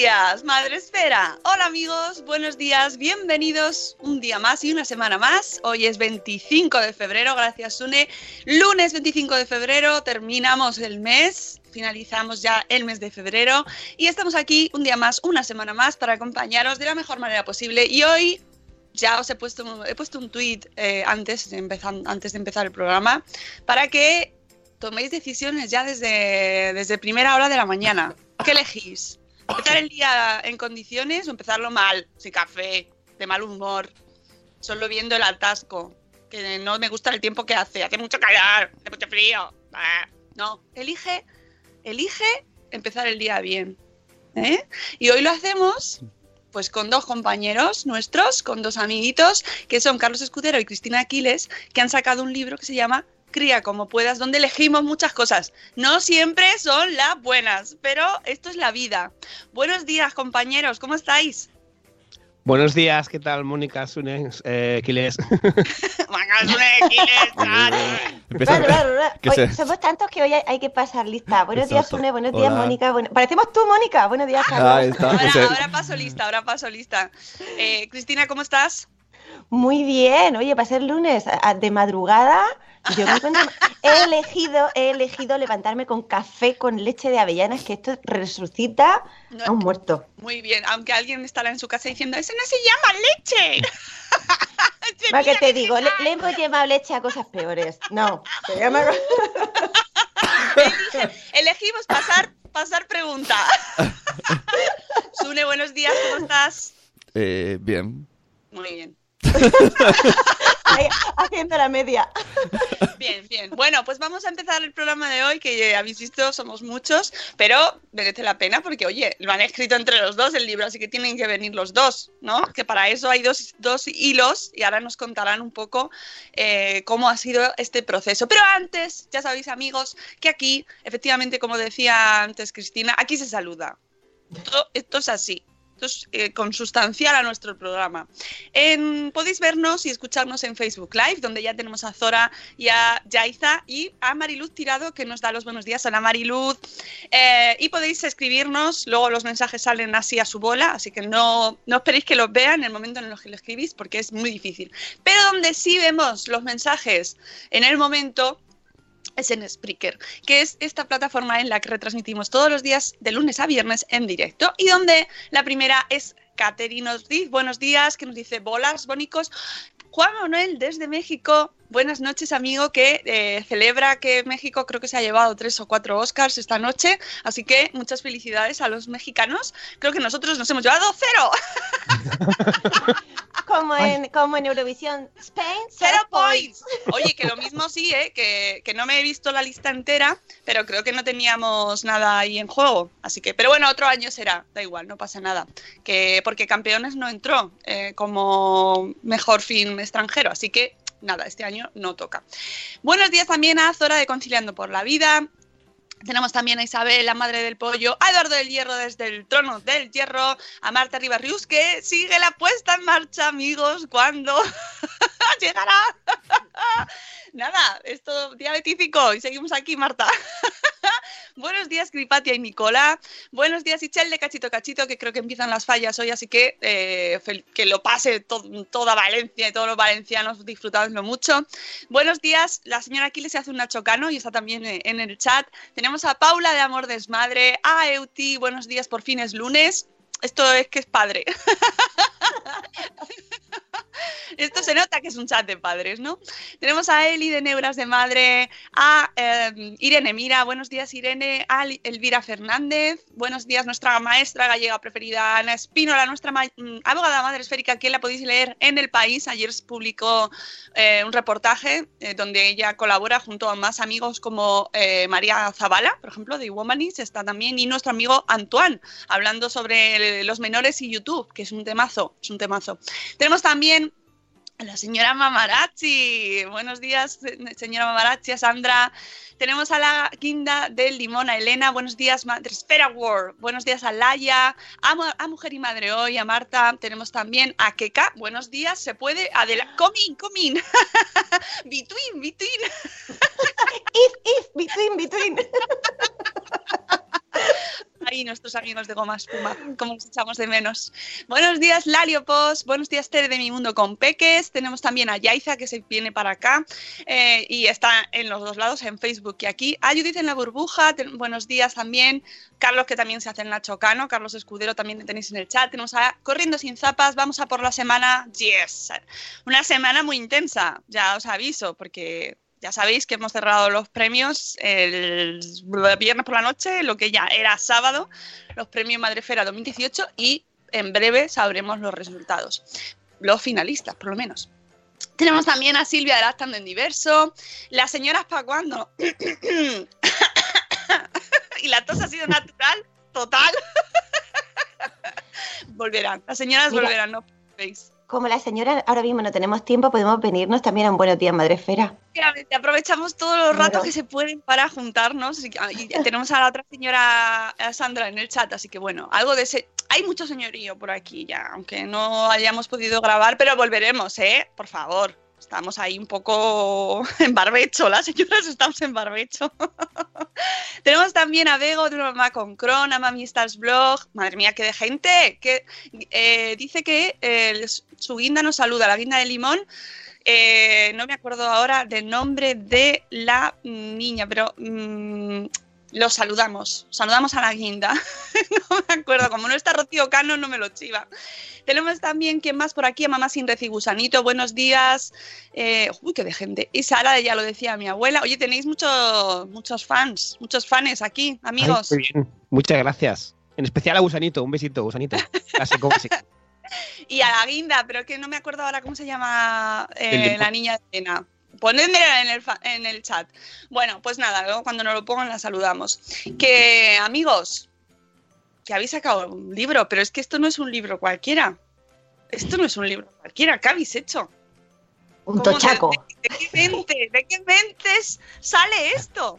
días, Madre Esfera. Hola amigos, buenos días, bienvenidos un día más y una semana más. Hoy es 25 de febrero, gracias Sune. Lunes 25 de febrero terminamos el mes, finalizamos ya el mes de febrero y estamos aquí un día más, una semana más para acompañaros de la mejor manera posible. Y hoy ya os he puesto, he puesto un tweet antes, de empezar, antes de empezar el programa para que toméis decisiones ya desde, desde primera hora de la mañana. ¿Qué elegís? ¿Empezar el día en condiciones o empezarlo mal? Sin café, de mal humor, solo viendo el atasco, que no me gusta el tiempo que hace, hace mucho calor, hace mucho frío. No, elige, elige empezar el día bien. ¿eh? Y hoy lo hacemos pues con dos compañeros nuestros, con dos amiguitos, que son Carlos Escudero y Cristina Aquiles, que han sacado un libro que se llama Cría como puedas, donde elegimos muchas cosas. No siempre son las buenas, pero esto es la vida. Buenos días, compañeros, ¿cómo estáis? Buenos días, ¿qué tal, Mónica Sunes, eh, Quiles? Somos tantos que hoy hay, hay que pasar lista. Buenos días, Exacto. Sune. Buenos días, Hola. Mónica. Bueno- Parecemos tú, Mónica. Buenos días, Carlos. Ahí está. Ahora, ahora paso lista, ahora paso lista. Eh, Cristina, ¿cómo estás? Muy bien. Oye, para ser lunes de madrugada, yo me encuentro... He elegido, he elegido levantarme con café con leche de avellanas, que esto resucita No, a un muerto. Muy bien, aunque alguien estará en su casa diciendo, eso no se llama leche. Va que te que digo, le, le hemos llevado leche a cosas peores. No, se llama... Elegimos pasar, pasar pregunta. Sune, buenos días, ¿cómo estás? Eh, bien. Muy bien. Haciendo la media. Bien, bien. Bueno, pues vamos a empezar el programa de hoy, que habéis visto, somos muchos, pero merece la pena porque, oye, lo han escrito entre los dos el libro, así que tienen que venir los dos, ¿no? Que para eso hay dos, dos hilos y ahora nos contarán un poco eh, cómo ha sido este proceso. Pero antes, ya sabéis, amigos, que aquí, efectivamente, como decía antes Cristina, aquí se saluda. Esto es así. Esto es eh, consustancial a nuestro programa. Podéis vernos y escucharnos en Facebook Live, donde ya tenemos a Zora y a Yaiza y a Mariluz Tirado, que nos da los buenos días. Hola Mariluz. Eh, y podéis escribirnos, luego los mensajes salen así a su bola, así que no, no esperéis que los vean en el momento en el que lo escribís, porque es muy difícil. Pero donde sí vemos los mensajes en el momento es en Spreaker, que es esta plataforma en la que retransmitimos todos los días de lunes a viernes en directo y donde la primera es Caterina Ortiz, buenos días, que nos dice bolas bonicos. Juan Manuel desde México, buenas noches amigo, que eh, celebra que México creo que se ha llevado tres o cuatro Oscars esta noche, así que muchas felicidades a los mexicanos. Creo que nosotros nos hemos llevado cero. como en, como en Eurovisión. Spain, Cero points. Oye, que lo mismo sí, ¿eh? que, que no me he visto la lista entera, pero creo que no teníamos nada ahí en juego. Así que, pero bueno, otro año será, da igual, no pasa nada. Que, porque Campeones no entró eh, como mejor film extranjero, así que nada, este año no toca. Buenos días también a Zora de Conciliando por la Vida. Tenemos también a Isabel, la madre del pollo, a Eduardo del Hierro desde el trono del hierro, a Marta Ribarrius, que sigue la puesta en marcha, amigos, ¿cuándo llegará? Nada, esto día betífico y seguimos aquí, Marta. Buenos días, Gripatia y Nicola. Buenos días, Ichel de Cachito Cachito, que creo que empiezan las fallas hoy, así que eh, que lo pase to- toda Valencia y todos los valencianos disfrutadlo mucho. Buenos días, la señora Aquiles se hace un Nacho Cano y está también eh, en el chat. Tenemos a Paula de Amor Desmadre, a Euti, buenos días, por fin es lunes. Esto es que es padre. Esto se nota que es un chat de padres, ¿no? Tenemos a Eli de Neuras de Madre, a eh, Irene Mira, buenos días Irene, a Elvira Fernández, buenos días nuestra maestra gallega preferida, Ana Espínola, nuestra mm, abogada madre esférica, que la podéis leer en El País. Ayer publicó eh, un reportaje eh, donde ella colabora junto a más amigos como eh, María Zavala, por ejemplo, de Womanis, está también, y nuestro amigo Antoine, hablando sobre los menores y YouTube, que es un temazo, es un temazo. Tenemos también a la señora Mamarazzi. Buenos días, se- señora Mamarazzi, a Sandra. Tenemos a la guinda del limón, a Elena. Buenos días, Madre Espera World. Buenos días a Laia, a, a Mujer y Madre Hoy, a Marta. Tenemos también a Keka. Buenos días, se puede. Adela Comin, comin. between, between. If, if, between, between. Ahí nuestros amigos de Goma Espuma, como los echamos de menos. Buenos días, Lalio Post. Buenos días, Tere de Mi Mundo con Peques. Tenemos también a Yaiza, que se viene para acá eh, y está en los dos lados, en Facebook y aquí. A Judith en la burbuja. Buenos días también. Carlos, que también se hace en Nacho Cano. Carlos Escudero también tenéis en el chat. Tenemos a Corriendo sin zapas. Vamos a por la semana. Yes. Una semana muy intensa, ya os aviso, porque ya sabéis que hemos cerrado los premios el viernes por la noche, lo que ya era sábado, los premios Madrefera 2018 y en breve sabremos los resultados, los finalistas por lo menos. Tenemos también a Silvia de Lactando en Diverso, las señoras pa' cuando. y la tos ha sido natural, total. volverán, las señoras Mira. volverán, no veis. Como la señora ahora mismo no tenemos tiempo, podemos venirnos también a un Buenos Días Madre Esfera. Efectivamente, aprovechamos todos los ratos que se pueden para juntarnos y, y tenemos a la otra señora a Sandra en el chat, así que bueno, algo de ese... Hay mucho señorío por aquí ya, aunque no hayamos podido grabar, pero volveremos, ¿eh? Por favor. Estamos ahí un poco en barbecho, las señoras estamos en barbecho. Tenemos también a Bego de una mamá con Cron, a Mami Stars Blog. Madre mía, qué de gente. Que, eh, dice que eh, su guinda nos saluda, la guinda de limón. Eh, no me acuerdo ahora del nombre de la niña, pero mm, lo saludamos. Saludamos a la guinda. no me acuerdo, como no está Rocío Cano, no me lo chiva. Tenemos también, ¿quién más por aquí? A Mamá Sin Reci Gusanito, buenos días. Eh, uy, qué de gente. Y Sara, ya lo decía mi abuela. Oye, tenéis muchos muchos fans, muchos fans aquí, amigos. Ay, muy bien. Muchas gracias. En especial a Gusanito. Un besito, Gusanito. Clásico, básico. Y a la guinda, pero que no me acuerdo ahora cómo se llama eh, la niña de Elena. Ponedmela en el, en el chat. Bueno, pues nada, luego cuando nos lo pongan la saludamos. Que, amigos, que habéis sacado un libro, pero es que esto no es un libro cualquiera. Esto no es un libro cualquiera. ¿Qué habéis hecho? Un ¿Cómo tochaco. ¿De, de qué mente, de qué mentes sale esto?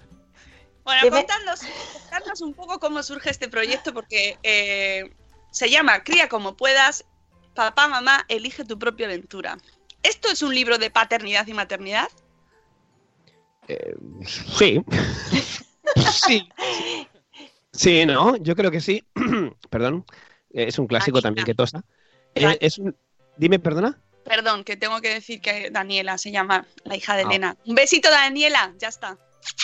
Bueno, contadnos un poco cómo surge este proyecto, porque eh, se llama Cría como puedas, papá, mamá, elige tu propia aventura. ¿Esto es un libro de paternidad y maternidad? Eh, sí. sí. Sí, ¿no? Yo creo que sí. Perdón. Eh, Es un clásico Anita. también que tosa. Eh, es un... Dime, perdona. Perdón, que tengo que decir que Daniela se llama la hija de Ah. Elena. Un besito, Daniela, ya está.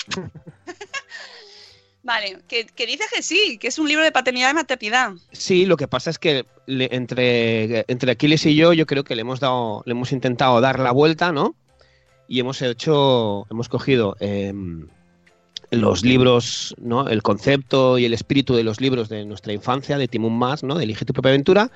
vale, que, que dices que sí, que es un libro de paternidad y maternidad. Sí, lo que pasa es que le- entre, entre Aquiles y yo, yo creo que le hemos dado, le hemos intentado dar la vuelta, ¿no? Y hemos hecho, hemos cogido em, los libros, ¿no? El concepto y el espíritu de los libros de nuestra infancia, de Timón Más, ¿no? De Elige tu propia aventura,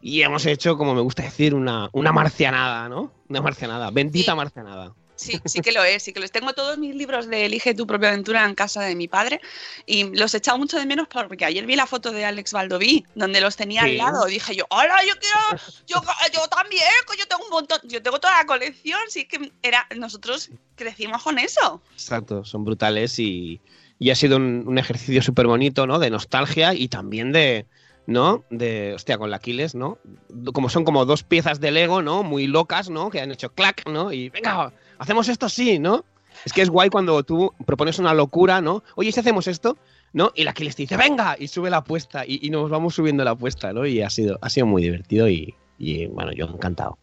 y hemos hecho, como me gusta decir, una, una marcianada, ¿no? Una marcianada, bendita Sí. marcianada. Sí, sí que lo es, sí que lo es. Tengo todos mis libros de Elige tu propia aventura en casa de mi padre y los he echado mucho de menos porque ayer vi la foto de Alex Valdoví, donde los tenía Sí. al lado. Dije yo, hola, yo quiero, yo, yo también, yo tengo un montón, yo tengo toda la colección, sí que era, nosotros crecimos con eso. Exacto, son brutales y, y ha sido un, un ejercicio súper bonito, ¿no? De nostalgia y también de, ¿no? De, hostia, con la Aquiles, ¿no? Como son como dos piezas de Lego, ¿no? Muy locas, ¿no? Que han hecho clac, ¿no? Y venga, hacemos esto sí, ¿no? Es que es guay cuando tú propones una locura, ¿no? Oye, ¿y si hacemos esto? ¿No? Y la Aquiles te dice, venga, y sube la apuesta y, y nos vamos subiendo la apuesta, ¿no? Y ha sido, ha sido muy divertido y, y, bueno, yo encantado.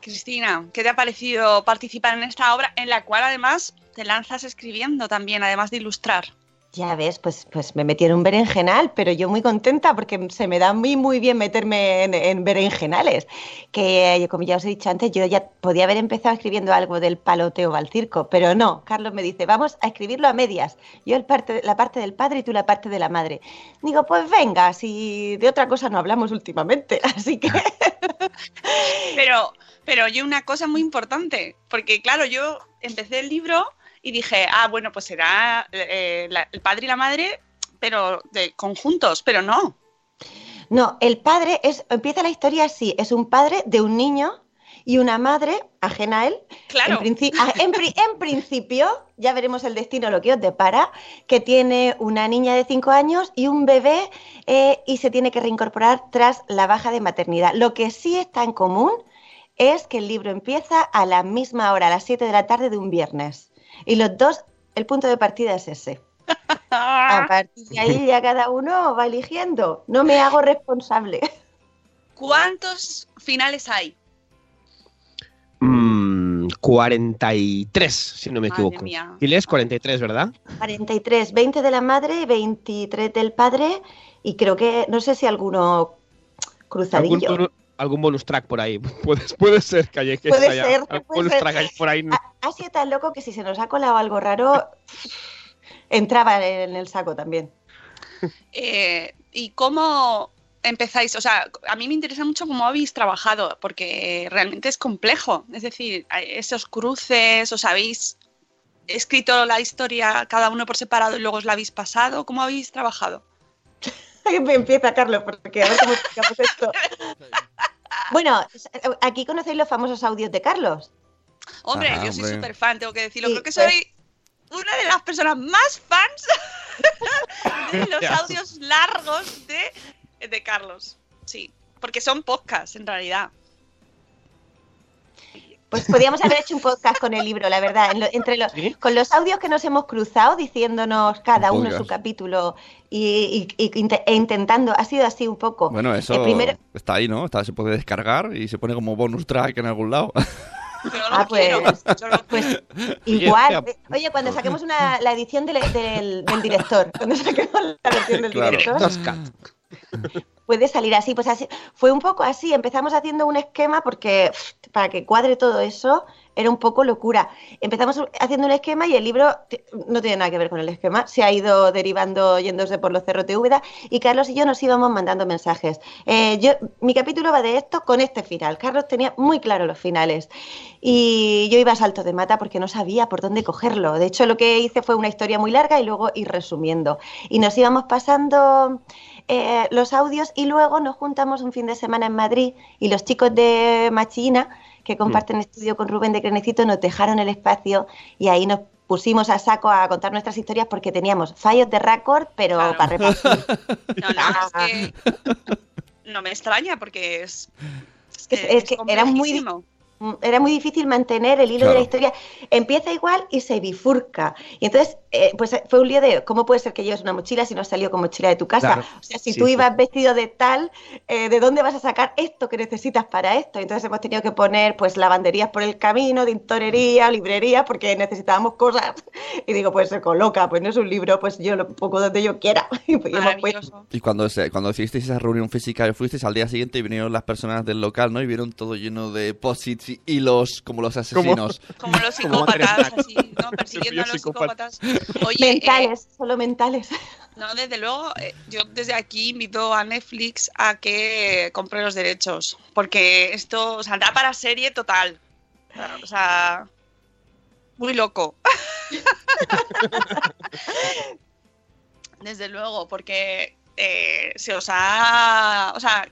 Cristina, ¿qué te ha parecido participar en esta obra en la cual además te lanzas escribiendo también, además de ilustrar? Ya ves, pues, pues me metí en un berenjenal, pero yo muy contenta porque se me da muy, muy bien meterme en, en berenjenales. Que, eh, como ya os he dicho antes, yo ya podía haber empezado escribiendo algo del paloteo al circo, pero no. Carlos me dice, vamos a escribirlo a medias. Yo el parte, la parte del padre y tú la parte de la madre. Digo, pues venga, si de otra cosa no hablamos últimamente, así que... Pero, pero yo una cosa muy importante, porque claro, yo empecé el libro y dije, ah, bueno, pues será eh, la- el padre y la madre, pero de conjuntos, pero no. No, el padre es, empieza la historia así, es un padre de un niño y una madre ajena a él. Claro. En, ah, en pri- en principio, ya veremos el destino, lo que os depara, que tiene una niña de 5 años y un bebé eh, y se tiene que reincorporar tras la baja de maternidad. Lo que sí está en común es que el libro empieza a la misma hora, a las 7 de la tarde de un viernes. Y los dos, el punto de partida es ese. A partir de ahí ya cada uno va eligiendo. No me hago responsable. ¿Cuántos finales hay? Mm, 43, si no me Madre equivoco. mía. Aquiles, 43, ¿verdad? 43, 20 de la madre, 23 del padre y creo que, no sé si alguno ¿Algún, cruzadillo. algún bonus track por ahí. Puede, puede ser que haya que Puede haya ser, algún puede bonus ser. track por ahí. Ha, sido tan loco que si se nos ha colado algo raro, entraba en el saco también. Eh, ¿Y cómo empezáis? O sea, a mí me interesa mucho cómo habéis trabajado, porque realmente es complejo. Es decir, esos cruces, os habéis escrito la historia cada uno por separado y luego os la habéis pasado. ¿Cómo habéis trabajado? Me empieza Carlos, porque a ver cómo explicamos esto. Bueno, aquí conocéis los famosos audios de Carlos. Hombre, Ah, yo soy súper fan, tengo que decirlo. Sí, Creo que pues- soy una de las personas más fans de los audios largos de, de Carlos. Sí, porque son podcasts en realidad. Pues podríamos haber hecho un podcast con el libro, la verdad. En lo- entre los, ¿Sí? Con los audios que nos hemos cruzado, diciéndonos cada Un uno su capítulo y, y- y inte- e intentando, ha sido así un poco. Bueno, eso primero- está ahí, ¿no? Está, se puede descargar y se pone como bonus track en algún lado. Yo Ah, pues- yo Pues igual. hostia. eh, Oye, cuando saquemos una, la edición del, del- del director, cuando saquemos la edición del Claro. director, puede salir así. Pues así, fue un poco así. Empezamos haciendo un esquema porque para que cuadre todo eso era un poco locura. Empezamos haciendo un esquema y el libro no tiene nada que ver con el esquema. Se ha ido derivando, yéndose por los cerros de Úbeda y Carlos y yo nos íbamos mandando mensajes. Eh, yo, mi capítulo va de esto con este final. Carlos tenía muy claro los finales y yo iba a salto de mata porque no sabía por dónde cogerlo. De hecho, lo que hice fue una historia muy larga y luego ir resumiendo. Y nos íbamos pasando eh, los audios y luego nos juntamos un fin de semana en Madrid y los chicos de Machina, que comparten estudio con Rubén de Crenecito, nos dejaron el espacio y ahí nos pusimos a saco a contar nuestras historias porque teníamos fallos de récord, pero Claro. para repartir. No, no, es que no me extraña porque es, es Es- es que era muy. Mm, era muy difícil mantener el hilo de la historia. Empieza igual y se bifurca. Y entonces, eh, pues eh, fue un lío de cómo puede ser que lleves una mochila si no has salido con mochila de tu casa. Claro. O sea, si Sí, tú sí. ibas vestido de tal, eh, ¿de dónde vas a sacar esto que necesitas para esto? Entonces hemos tenido que poner pues lavanderías por el camino, tintorería, librería, porque necesitábamos cosas. Y digo, pues se coloca, pues no es un libro, pues yo lo pongo donde yo quiera. Y pues. Y cuando, se, cuando hicisteis esa reunión física fuisteis al día siguiente y vinieron las personas del local, ¿no? Y vieron todo lleno de posits y hilos como los asesinos. Como los Como psicópatas, Madre así, ¿no? Persiguiendo a los psicópatas. Oye, eh, mentales, solo mentales. no, desde luego, eh, yo desde aquí invito a Netflix a que compre los derechos, porque esto, o sea, da para serie total. O sea, muy loco. desde luego, porque eh, se os ha, o sea,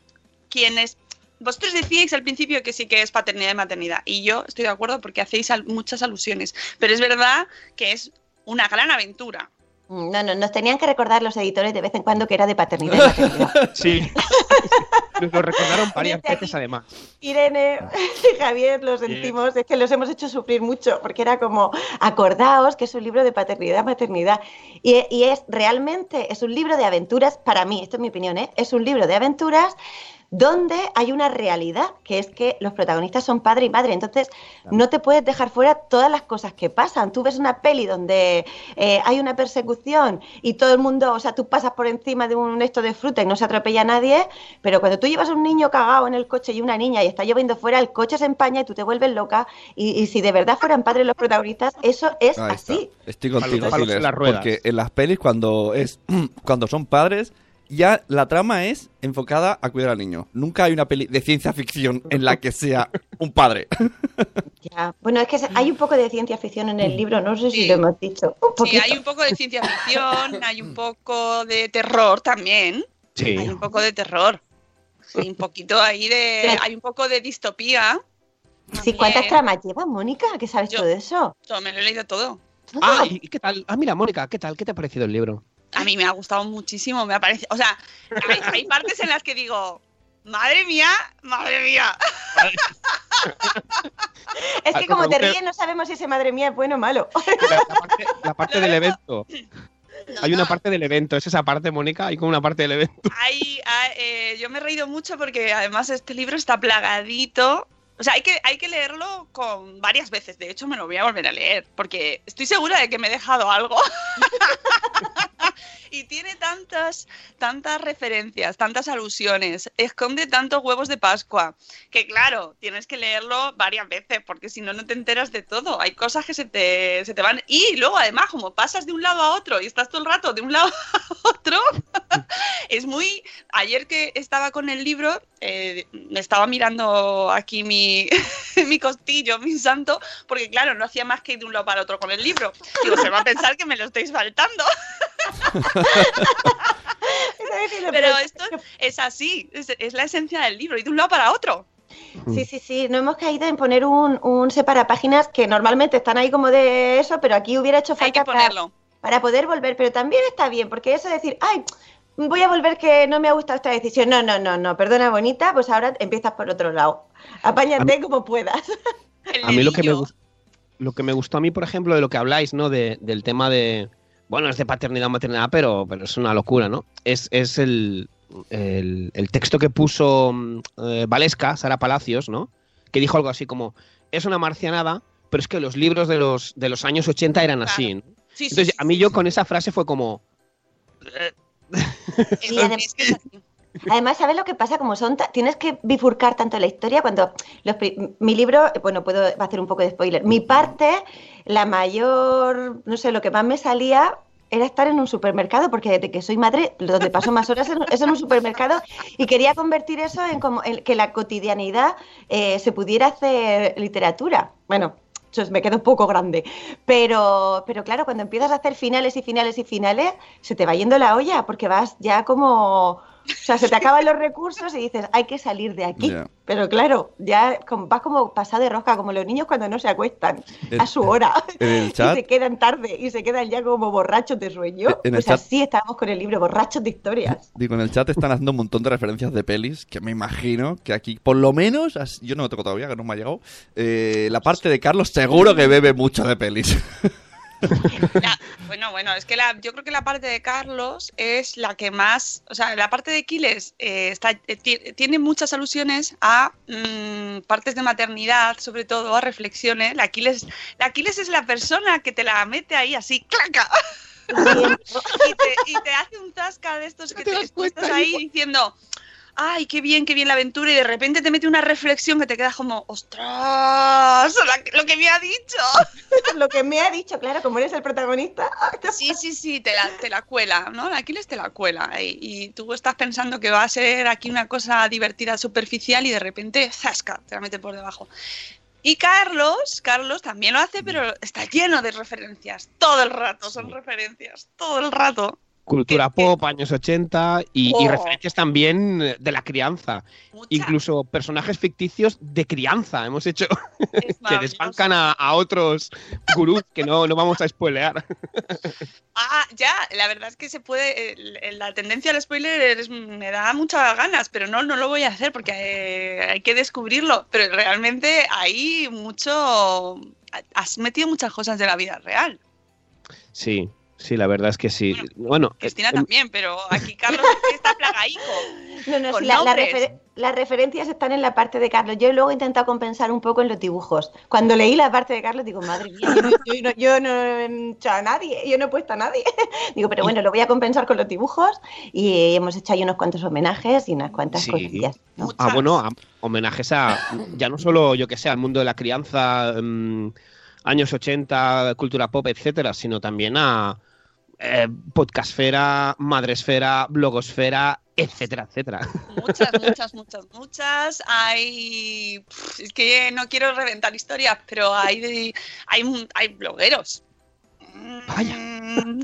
quienes vosotros decíais al principio que sí que es paternidad y maternidad, y yo estoy de acuerdo porque hacéis al- muchas alusiones, pero es verdad que es una gran aventura. No, no, nos tenían que recordar los editores de vez en cuando que era de paternidad y maternidad. Sí. Nos lo recordaron varias veces además. Irene y Javier, lo sentimos, es que los hemos hecho sufrir mucho, porque era como, acordaos que es un libro de paternidad, maternidad. Y, y es realmente, es un libro de aventuras, para mí, esto es mi opinión, ¿eh? es un libro de aventuras donde hay una realidad, que es que los protagonistas son padre y madre. Entonces, no te puedes dejar fuera todas las cosas que pasan. Tú ves una peli donde eh, hay una persecución y todo el mundo, o sea, tú pasas por encima de un esto de fruta y no se atropella a nadie, pero cuando tú llevas a un niño cagado en el coche y una niña y está lloviendo fuera, el coche se empaña y tú te vuelves loca. Y, y si de verdad fueran padres los protagonistas, eso es Ahí está. así. Estoy contigo, Siles, porque en las pelis cuando es cuando son padres ya la trama es enfocada a cuidar al niño. Nunca hay una peli de ciencia ficción en la que sea un padre. Ya. Bueno, es que hay un poco de ciencia ficción en el libro, no sé si Sí. lo hemos dicho. Un Sí, hay un poco de ciencia ficción, hay un poco de terror también. Sí. Hay un poco de terror. Hay un poquito ahí de. Sí. Hay un poco de distopía. Sí, ¿cuántas tramas lleva, Mónica? ¿Qué sabes Yo- todo eso? Yo me lo he leído todo. Ah, ¿y y qué tal? Ah, mira, Mónica, ¿qué tal? ¿Qué te ha parecido el libro? A mí me ha gustado muchísimo, me ha parecido. O sea, hay, hay partes en las que digo, madre mía, madre mía. Es Ah, que como me te ríes no sabemos si ese madre mía es bueno o malo. La, la parte, la parte del evento. Hay una parte del evento, es esa parte, Mónica, hay como una parte del evento. Hay- hay, eh, yo me he reído mucho porque además este libro está plagadito. O sea, hay que, hay que leerlo con varias veces. De hecho, me lo voy a volver a leer porque estoy segura de que me he dejado algo. y tiene tantas, tantas referencias, tantas alusiones, esconde tantos huevos de Pascua, que claro, tienes que leerlo varias veces porque si no, no te enteras de todo. Hay cosas que se te, se te van. Y luego, además, como pasas de un lado a otro y estás todo el rato de un lado a otro, es muy. Ayer que estaba con el libro, eh, me estaba mirando aquí mi, mi costillo, mi santo, porque claro, no hacía más que ir de un lado para otro con el libro. Digo, se va a pensar que me lo estáis faltando. Pero esto es así, es, es la esencia del libro, y de un lado para otro. Sí, sí, sí, no hemos caído en poner un, un separapáginas que normalmente están ahí como de eso, pero aquí hubiera hecho Hay que falta para, poder volver, pero también está bien, porque eso de decir, ay, voy a volver que no me ha gustado esta decisión, no, no, no, no, perdona bonita, pues ahora empiezas por otro lado, apáñate como puedas. A mí lo que, me, lo que me gustó a mí, por ejemplo, de lo que habláis, ¿no? De- del tema de. Bueno, es de paternidad maternidad, pero, pero es una locura, ¿no? Es, es el, el, el texto que puso mm, eh, Valesca, Sara Palacios, ¿no? Que dijo algo así como: es una marcianada, pero es que los libros de los, de los años 80 eran así. ¿no? Sí, Entonces, sí, a mí sí, yo sí. con esa frase fue como. Es- Y además- Además, ¿sabes lo que pasa? Como son, tienes que bifurcar tanto la historia cuando los mi libro, bueno, puedo hacer un poco de spoiler. Mi parte, la mayor, no sé, lo que más me salía era estar en un supermercado, porque desde que soy madre, donde paso más horas es- en un supermercado y quería convertir eso en como en que la cotidianidad eh, se pudiera hacer literatura. Bueno, eso me queda un poco grande, pero, pero claro, cuando empiezas a hacer finales y finales y finales, se te va yendo la olla, porque vas ya como... O sea, se te acaban los recursos y dices, hay que salir de aquí. Pero claro, ya vas como pasado de rosca, como los niños cuando no se acuestan a su hora. en el Y se quedan tarde y se quedan ya como borrachos de sueño. En el Pues así estábamos con el libro, borrachos de historias. Digo, en el chat están haciendo un montón de referencias de pelis que me imagino que aquí, por lo menos, yo no lo toco todavía, que no me ha llegado. eh, la parte de Carlos seguro que bebe mucho de pelis. La- bueno, bueno, es que la, yo creo que la parte de Carlos es la que más, o sea, la parte de Aquiles eh, está, eh, ti- tiene muchas alusiones a mm, partes de maternidad, sobre todo a reflexiones. La Aquiles, la Aquiles es la persona que te la mete ahí así, claca, y te, y te hace un zasca de estos que te te, estás ahí hijo. diciendo, ay, qué bien, qué bien la aventura, y de repente te mete una reflexión que te quedas como, ostras, lo que me ha dicho. Lo que me ha dicho, claro, como eres el protagonista. Sí, sí, sí, te la, te la cuela, ¿no? Aquiles te la cuela. Y, y tú estás pensando que va a ser aquí una cosa divertida, superficial, y de repente, zasca, te la mete por debajo. Y Carlos, Carlos también lo hace, pero está lleno de referencias. Todo el rato son referencias, todo el rato. Cultura ¿Qué- qué? pop, años 80 y, y Oh. referencias también de la crianza. Mucha. Incluso personajes ficticios de crianza. Hemos hecho que desbancan a, a otros gurús que no, no vamos a spoilear. Ah, ya, la verdad es que se puede. la tendencia al spoiler es- me da muchas ganas, pero no, no lo voy a hacer porque eh, hay que descubrirlo. Pero realmente hay mucho. Has metido muchas cosas de la vida real. Sí, sí, la verdad es que sí. Bueno, Cristina eh, también, pero aquí Carlos es que está plagaico. No, no, sí, la- la nombres. refer- las referencias están en la parte de Carlos. Yo luego he intentado compensar un poco en los dibujos. Cuando leí la parte de Carlos, digo, madre mía, yo no, yo no- yo no he hecho a nadie, yo no he puesto a nadie. Digo, pero bueno, lo voy a compensar con los dibujos y hemos hecho ahí unos cuantos homenajes y unas cuantas Sí. cosillas. Ah, bueno, a- homenajes a ya no solo, yo que sé, al mundo de la crianza, mm, años 80, cultura pop, etcétera, sino también a eh, podcastfera, madresfera, blogosfera, etcétera, etcétera. Muchas, muchas, muchas, muchas. Hay. Es que no quiero reventar historias, pero hay, de- hay, hay blogueros. Vaya. Mm,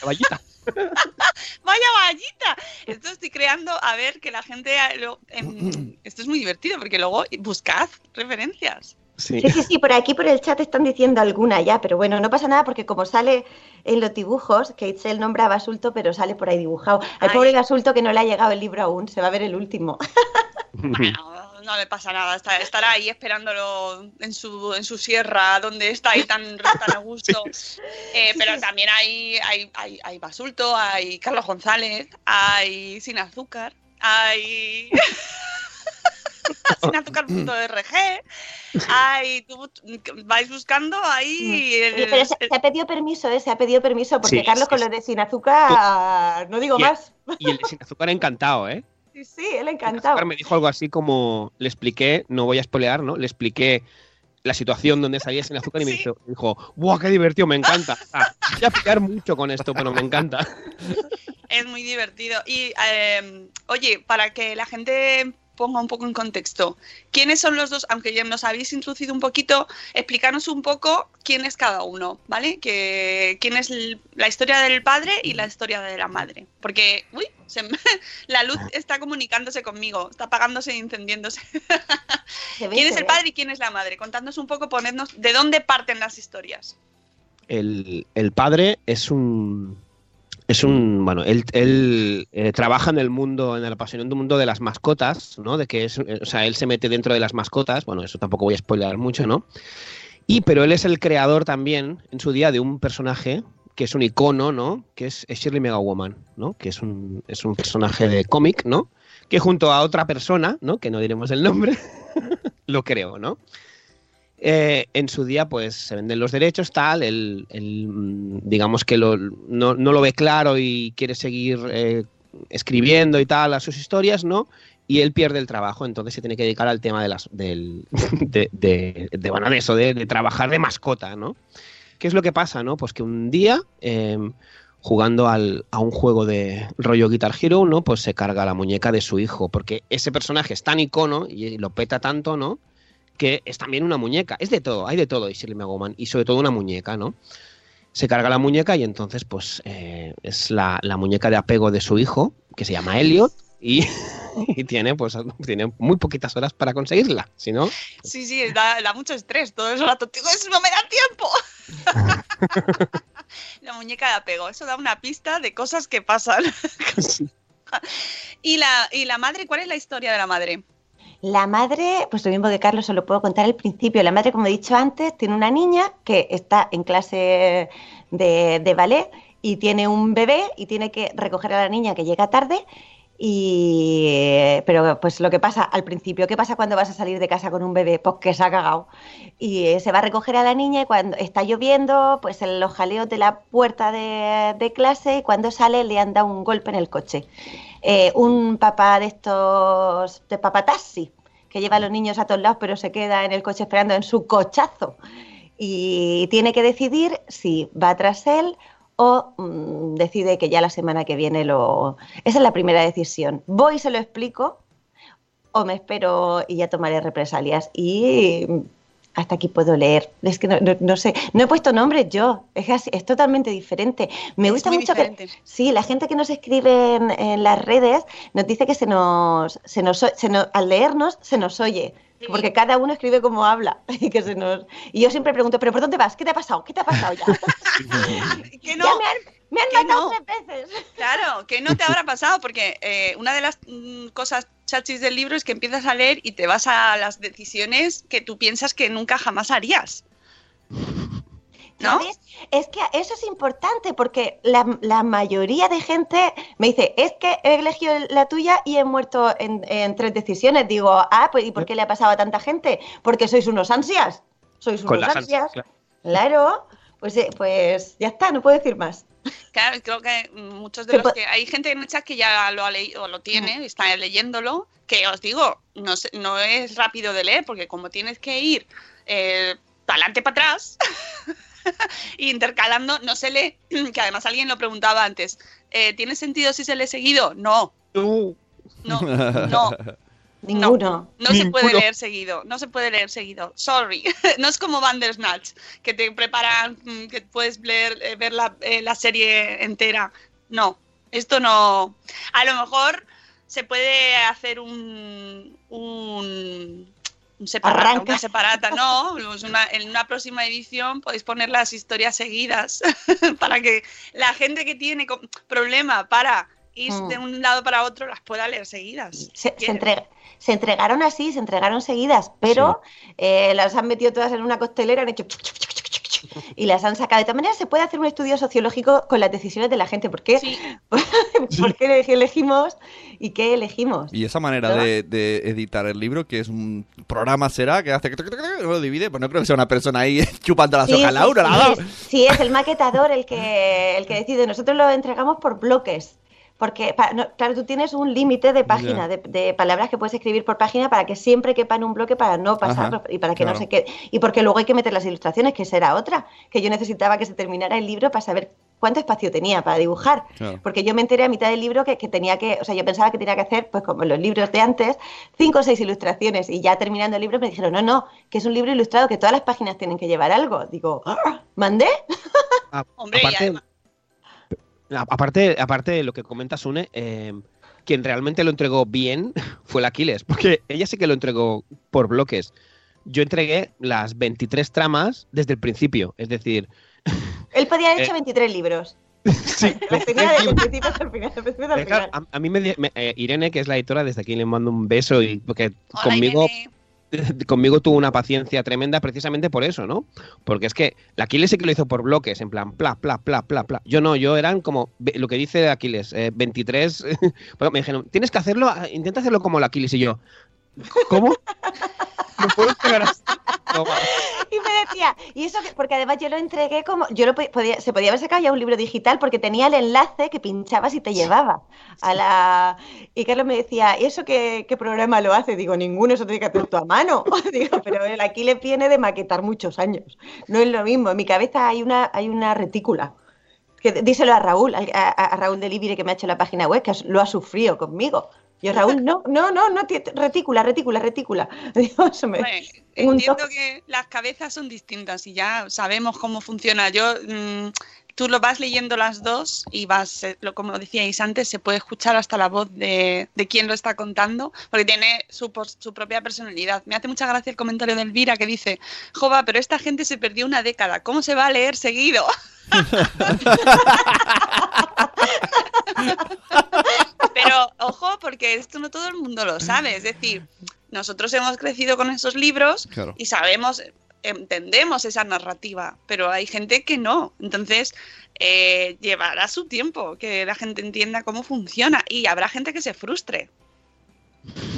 Caballita. Vaya vallita. Esto estoy creando a ver que la gente. lo- em, esto es muy divertido porque luego buscad referencias. Sí. Sí, sí, sí, por aquí por el chat están diciendo alguna ya, pero bueno, no pasa nada porque como sale en los dibujos, que Itzel nombra a Basulto, pero sale por ahí dibujado. Al Ay. pobre Basulto que no le ha llegado el libro aún, se va a ver el último. Bueno, no le pasa nada. está- estará ahí esperándolo en su, en su sierra, donde está ahí tan, tan a gusto. Eh, pero también hay, hay, hay, hay Basulto, hay Carlos González, hay Sin Azúcar, hay. Sinazúcar.org, hay. Tú vais buscando ahí. el- Oye, pero se, el- se ha pedido permiso, ¿eh? Se ha pedido permiso porque Sí, Carlos sí, con lo de sin azúcar, no digo Y el- más. Y el de sin azúcar encantado, ¿eh? Sí, sí, él Sin encantado. azúcar me dijo algo así como, le expliqué, no voy a spoilear, ¿no? Le expliqué la situación donde salía sin azúcar y me dijo, dijo, ¡buah, qué divertido, me encanta! Ah, voy a pillar mucho con esto, pero me encanta. Es muy divertido. Y, eh, oye, para que la gente ponga un poco en contexto, ¿quiénes son los dos? Aunque ya nos habéis introducido un poquito, explicarnos un poco quién es cada uno, ¿vale? Que, quién es la historia del padre y la historia de la madre. Porque, uy, se me- la luz está comunicándose conmigo, está apagándose e incendiéndose. Ve, ¿Quién es el ve. padre y quién es la madre? Contadnos un poco, ponednos de dónde parten las historias. El, el padre es un... Es un, bueno, él, él, eh, trabaja en el mundo, en el apasionante mundo de las mascotas, ¿no? De que es, eh, o sea, él se mete dentro de las mascotas, bueno, eso tampoco voy a spoiler mucho, ¿no? Y, pero él es el creador también, en su día, de un personaje que es un icono, ¿no? Que es, es Shirley Mega Woman, ¿no? Que es un, es un personaje de cómic, ¿no? Que junto a otra persona, ¿no? Que no diremos el nombre, lo creo, ¿no? Eh, en su día, pues se venden los derechos, tal, él, mm, digamos que lo- no, lo ve claro y quiere seguir eh, escribiendo y tal a sus historias, ¿no? Y él pierde el trabajo, entonces se tiene que dedicar al tema de las del, de, de, de, de eso, de trabajar de mascota, ¿no? ¿Qué es lo que pasa, no? Pues que un día, eh, jugando al, a un juego de rollo Guitar Hero, ¿no? Pues se carga la muñeca de su hijo, porque ese personaje es tan icono y lo peta tanto, ¿no? Que es también una muñeca. Es de todo, hay de todo, y Shirley y sobre todo una muñeca, ¿no? Se carga la muñeca y entonces, pues, eh, es la, la muñeca de apego de su hijo, que se llama Elliot, y, y tiene, pues, tiene muy poquitas horas para conseguirla, si no, Sí, sí, da, da mucho estrés todo el rato. Eso no me da tiempo. la muñeca de apego, eso da una pista de cosas que pasan. ¿Y la, ¿Y la madre? ¿Cuál es la historia de la madre? La madre, pues lo mismo que Carlos, os lo puedo contar al principio. La madre, como he dicho antes, tiene una niña que está en clase de, de ballet y tiene un bebé y tiene que recoger a la niña que llega tarde. Y, pero pues lo que pasa al principio, ¿qué pasa cuando vas a salir de casa con un bebé? Pues que se ha cagado. Y eh, se va a recoger a la niña y cuando está lloviendo, pues en los jaleos de la puerta de, de clase y cuando sale le han dado un golpe en el coche. Eh, un papá de estos, de papataxi, que lleva a los niños a todos lados, pero se queda en el coche esperando en su cochazo. Y tiene que decidir si va tras él o mm, decide que ya la semana que viene lo... Esa es la primera decisión. Voy y se lo explico o me espero y ya tomaré represalias. Y hasta aquí puedo leer. Es que no, no- no sé, no he puesto nombres yo, es, así, es totalmente diferente. Me Es gusta mucho diferente. que sí, la gente que nos escribe en, en las redes nos dice que se nos, se nos, se nos- al leernos se nos oye. Sí. Porque cada uno escribe como habla y que se nos y yo siempre pregunto, pero ¿por dónde vas? ¿Qué te ha pasado? ¿Qué te ha pasado ya? Que Ya no, me han, me han matado no. tres veces. claro, que no te habrá pasado, porque eh, una de las mm, cosas chachis del libro es que empiezas a leer y te vas a las decisiones que tú piensas que nunca jamás harías. ¿No? ¿Sabes? Es que eso es importante porque la, la mayoría de gente me dice, es que he elegido la tuya y he muerto en, en tres decisiones. Digo, ah, pues ¿y por qué le ha pasado a tanta gente? Porque sois unos ansias. Sois unos ansias, claro. Claro. Pues, eh, pues ya está, no puedo decir más. Claro, creo que muchos de los que hay gente en el chat que ya lo ha leído o lo tiene, está leyéndolo, que os digo, no, no es rápido de leer, porque como tienes que ir eh, para adelante para atrás, intercalando, no se lee, que además alguien lo preguntaba antes, eh, ¿tiene sentido si se lee seguido? No, no, no. Ninguno. No se puede leer seguido, no se puede leer seguido. Sorry. no es como Bandersnatch, que te preparan, mm, que puedes leer, eh, ver la, eh, la serie entera. No, esto no. A lo mejor se puede hacer un. un un separata, Arranca. una separata, no, pues una- en una próxima edición podéis poner las historias seguidas para que la gente que tiene problema para ir Mm. de un lado para otro las pueda leer seguidas. Se, se Quiere. entrega- se entregaron así, se entregaron seguidas, pero eh, las han metido todas en una costelera, han hecho y las han sacado. De todas maneras, se puede hacer un estudio sociológico con las decisiones de la gente. ¿Por qué? Sí. ¿Por qué elegi- elegimos y qué elegimos? Y esa manera de, de editar el libro, que es un programa será, que hace que lo divide, pues no creo que sea una persona ahí chupando las Sí, hojas. Laura, sí, la es, sí, es el maquetador el que, el que decide. Nosotros lo entregamos por bloques. Porque, pa- no, claro, tú tienes un límite de página, de, de palabras que puedes escribir por página para que siempre quepa en un bloque para no pasarlo Ajá, y para que claro. no se quede. Y porque luego hay que meter las ilustraciones, que esa era otra, que yo necesitaba que se terminara el libro para saber cuánto espacio tenía para dibujar. Claro. Porque yo me enteré a mitad del libro que, que tenía que, o sea, yo pensaba que tenía que hacer, pues como en los libros de antes, cinco o seis ilustraciones. Y ya terminando el libro me dijeron, no, no, que es un libro ilustrado, que todas las páginas tienen que llevar algo. Digo, "Ah, ¿mandé? A- Hombre, y además- aparte, aparte de lo que comenta Sune, eh, quien realmente lo entregó bien fue la Aquiles, porque ella sí que lo entregó por bloques. Yo entregué las 23 tramas desde el principio, es decir, Él podía haber hecho Eh, 23 libros. sí, Las tenía desde el principio hasta el final. del principio al claro, final. a, a mí me, me- eh, Irene, que es la editora, desde aquí le mando un beso y porque Hola, conmigo, Irene. conmigo tuvo una paciencia tremenda precisamente por eso, ¿no? Porque es que Aquiles sí que lo hizo por bloques, en plan, pla, pla, pla, pla, pla. Yo no, yo eran como lo que dice Aquiles, eh, 23. bueno, me dijeron, tienes que hacerlo, intenta hacerlo como la Aquiles y yo. ¿Cómo? No puedo esperar así. No. Y me decía, y eso que, porque además yo lo entregué como, yo lo po- podía, se podía haber sacado ya un libro digital porque tenía el enlace que pinchabas y te llevaba a la... Y Carlos me decía, ¿y eso qué, qué programa lo hace? Digo, ninguno, eso tiene que hacer tú a mano. Digo, pero el aquí le viene de maquetar muchos años. No es lo mismo, en mi cabeza hay una, hay una retícula. Que, díselo a Raúl, a Raúl de Libire que me ha hecho la página web, que lo ha sufrido conmigo. Yo, Raúl, no, no, no, no, retícula, retícula, retícula. Digo, eso me- un entiendo toque. que las cabezas son distintas y ya sabemos cómo funciona. Yo, mm, tú lo vas leyendo las dos y vas, eh, lo, como decíais antes, se puede escuchar hasta la voz de, de quien lo está contando, porque tiene su, su propia personalidad. Me hace mucha gracia el comentario de Elvira que dice, Jova, pero esta gente se perdió una década, ¿cómo se va a leer seguido? Pero ojo, porque esto no todo el mundo lo sabe. Es decir, nosotros hemos crecido con esos libros Claro. y sabemos, entendemos esa narrativa, pero hay gente que no. Entonces, eh, llevará su tiempo que la gente entienda cómo funciona y habrá gente que se frustre.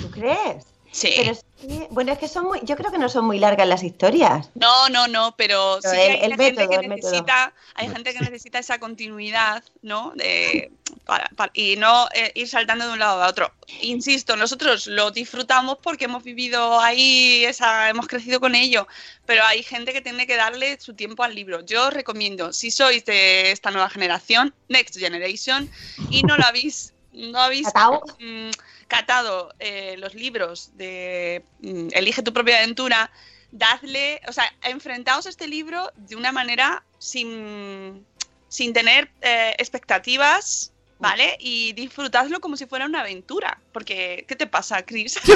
¿Tú crees? Sí. Pero sí, bueno, es que son muy, yo creo que no son muy largas las historias. No, no, no, pero sí Pero el- hay el gente método, que necesita, hay gente que necesita esa continuidad, ¿no? De- para- para- y no eh, ir saltando de un lado a otro. Insisto, nosotros lo disfrutamos porque hemos vivido ahí, esa, hemos crecido con ello, pero hay gente que tiene que darle su tiempo al libro. Yo os recomiendo, si sois de esta nueva generación, Next Generation, y no lo habéis, no habéis mm, catado eh, los libros de mm, Elige tu propia aventura, dadle, o sea, enfrentaos a este libro de una manera sin, sin tener eh, expectativas, ¿vale? Y disfrutadlo como si fuera una aventura. Porque, ¿qué te pasa, Chris?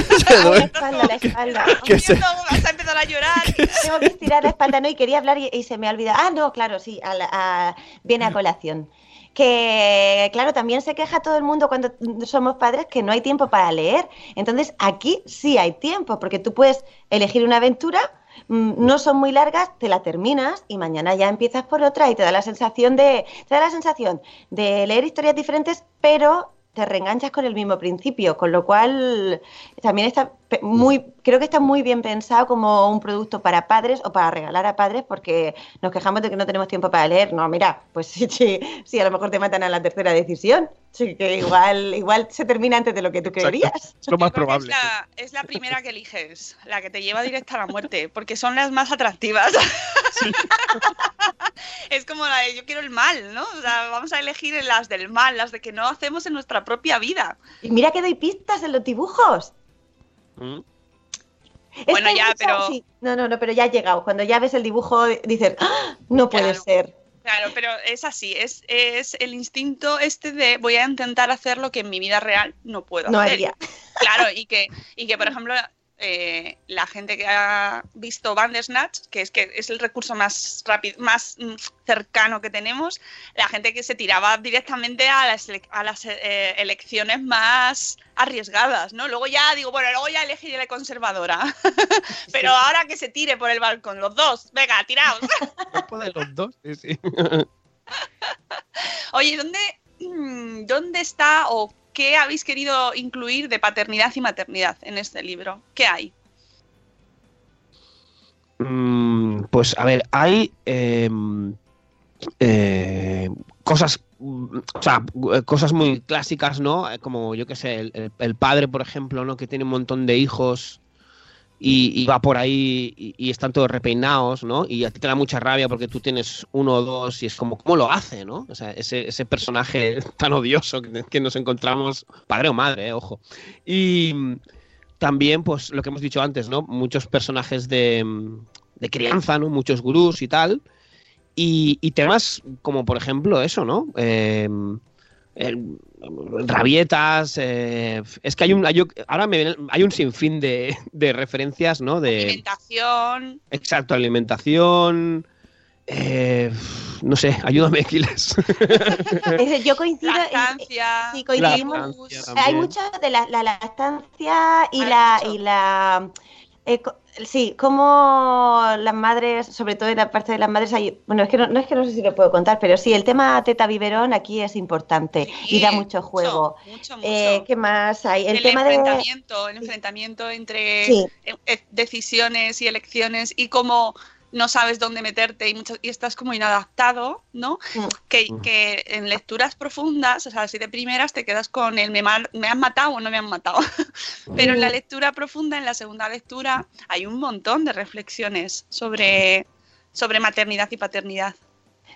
La espalda, la espalda. Que se- Vas a empezar a llorar. Tengo que estirar la espalda, no, y quería hablar y, y se me ha olvidado. Ah, no, claro, sí, a la- a- viene a colación. Que, claro, también se queja todo el mundo cuando somos padres que no hay tiempo para leer. Entonces, aquí sí hay tiempo, porque tú puedes elegir una aventura, mm, no son muy largas, te la terminas y mañana ya empiezas por otra y te da la sensación de, te da la sensación de leer historias diferentes, pero te reenganchas con el mismo principio, con lo cual también está muy, creo que está muy bien pensado como un producto para padres o para regalar a padres, porque nos quejamos de que no tenemos tiempo para leer. No, mira, pues sí, sí, sí, a lo mejor te matan a la tercera decisión. Sí, que igual, igual se termina antes de lo que tú querías. Es lo más Yo creo que probable. Es la, es la primera que eliges, la que te lleva directa a la muerte, porque son las más atractivas. es como la de yo quiero el mal, ¿no? O sea, vamos a elegir las del mal, las de que no hacemos en nuestra propia vida. Y mira que doy pistas en los dibujos. ¿Mm? Bueno, ya, pero- sí. No, no, no, pero ya ha llegado. Cuando ya ves el dibujo dices, ¡Ah! no puede Claro. ser. Claro, pero es así, es, es el instinto este de voy a intentar hacer lo que en mi vida real no puedo No hacer. haría. Claro, y que, y que por ejemplo, eh, la gente que ha visto Bandersnatch, que es que es el recurso más rápido, más mm, cercano que tenemos, la gente que se tiraba directamente a las, a las eh, elecciones más arriesgadas, ¿no? Luego ya digo, bueno, luego ya elegiré la conservadora. Pero ahora que se tire por el balcón, los dos, venga, tiraos. De los dos, sí, sí. Oye, ¿dónde, mm, ¿dónde está o qué habéis querido incluir de paternidad y maternidad en este libro? ¿Qué hay? Mm, pues a ver, hay em, eh, cosas, mm, o sea, eh, cosas muy clásicas, ¿no? Eh, Como yo que sé, el, el- el padre, por ejemplo, ¿no? Que tiene un montón de hijos y, va por ahí y, están todos repeinados, ¿no? Y a ti te da mucha rabia porque tú tienes uno o dos y es como, ¿cómo lo hace, no? O sea, ese, ese personaje tan odioso que, nos encontramos, padre o madre, eh, ojo. Y también, pues, lo que hemos dicho antes, ¿no? Muchos personajes de, de crianza, ¿no? Muchos gurús y tal. Y, y temas como, por ejemplo, eso, ¿no? Eh, el- rabietas. eh, es que hay un. Hay, ahora me viene- hay un sinfín de, de referencias, ¿no? De. Alimentación. Exacto, alimentación. eh, no sé, ayúdame, Aquiles. Yo coincido. en- Lactancia. sí, coincidimos. Lactancia Hay mucho de la, la lactancia y Hay la, y eh, sí, como las madres, sobre todo en la parte de las madres, hay, bueno, es que no, no es que no sé si lo puedo contar, pero sí, el tema teta biberón aquí es importante Sí, y da mucho juego. Mucho, mucho. Eh, ¿Qué más hay? El, el tema de enfrentamiento, el enfrentamiento entre Sí. eh, decisiones y elecciones y cómo no sabes dónde meterte y, mucho- y estás como inadaptado, ¿no? Mm. Que, que en lecturas profundas, o sea, si de primeras te quedas con el me, ma- me han matado o no me han matado. Pero en la lectura profunda, en la segunda lectura, hay un montón de reflexiones sobre, sobre maternidad y paternidad.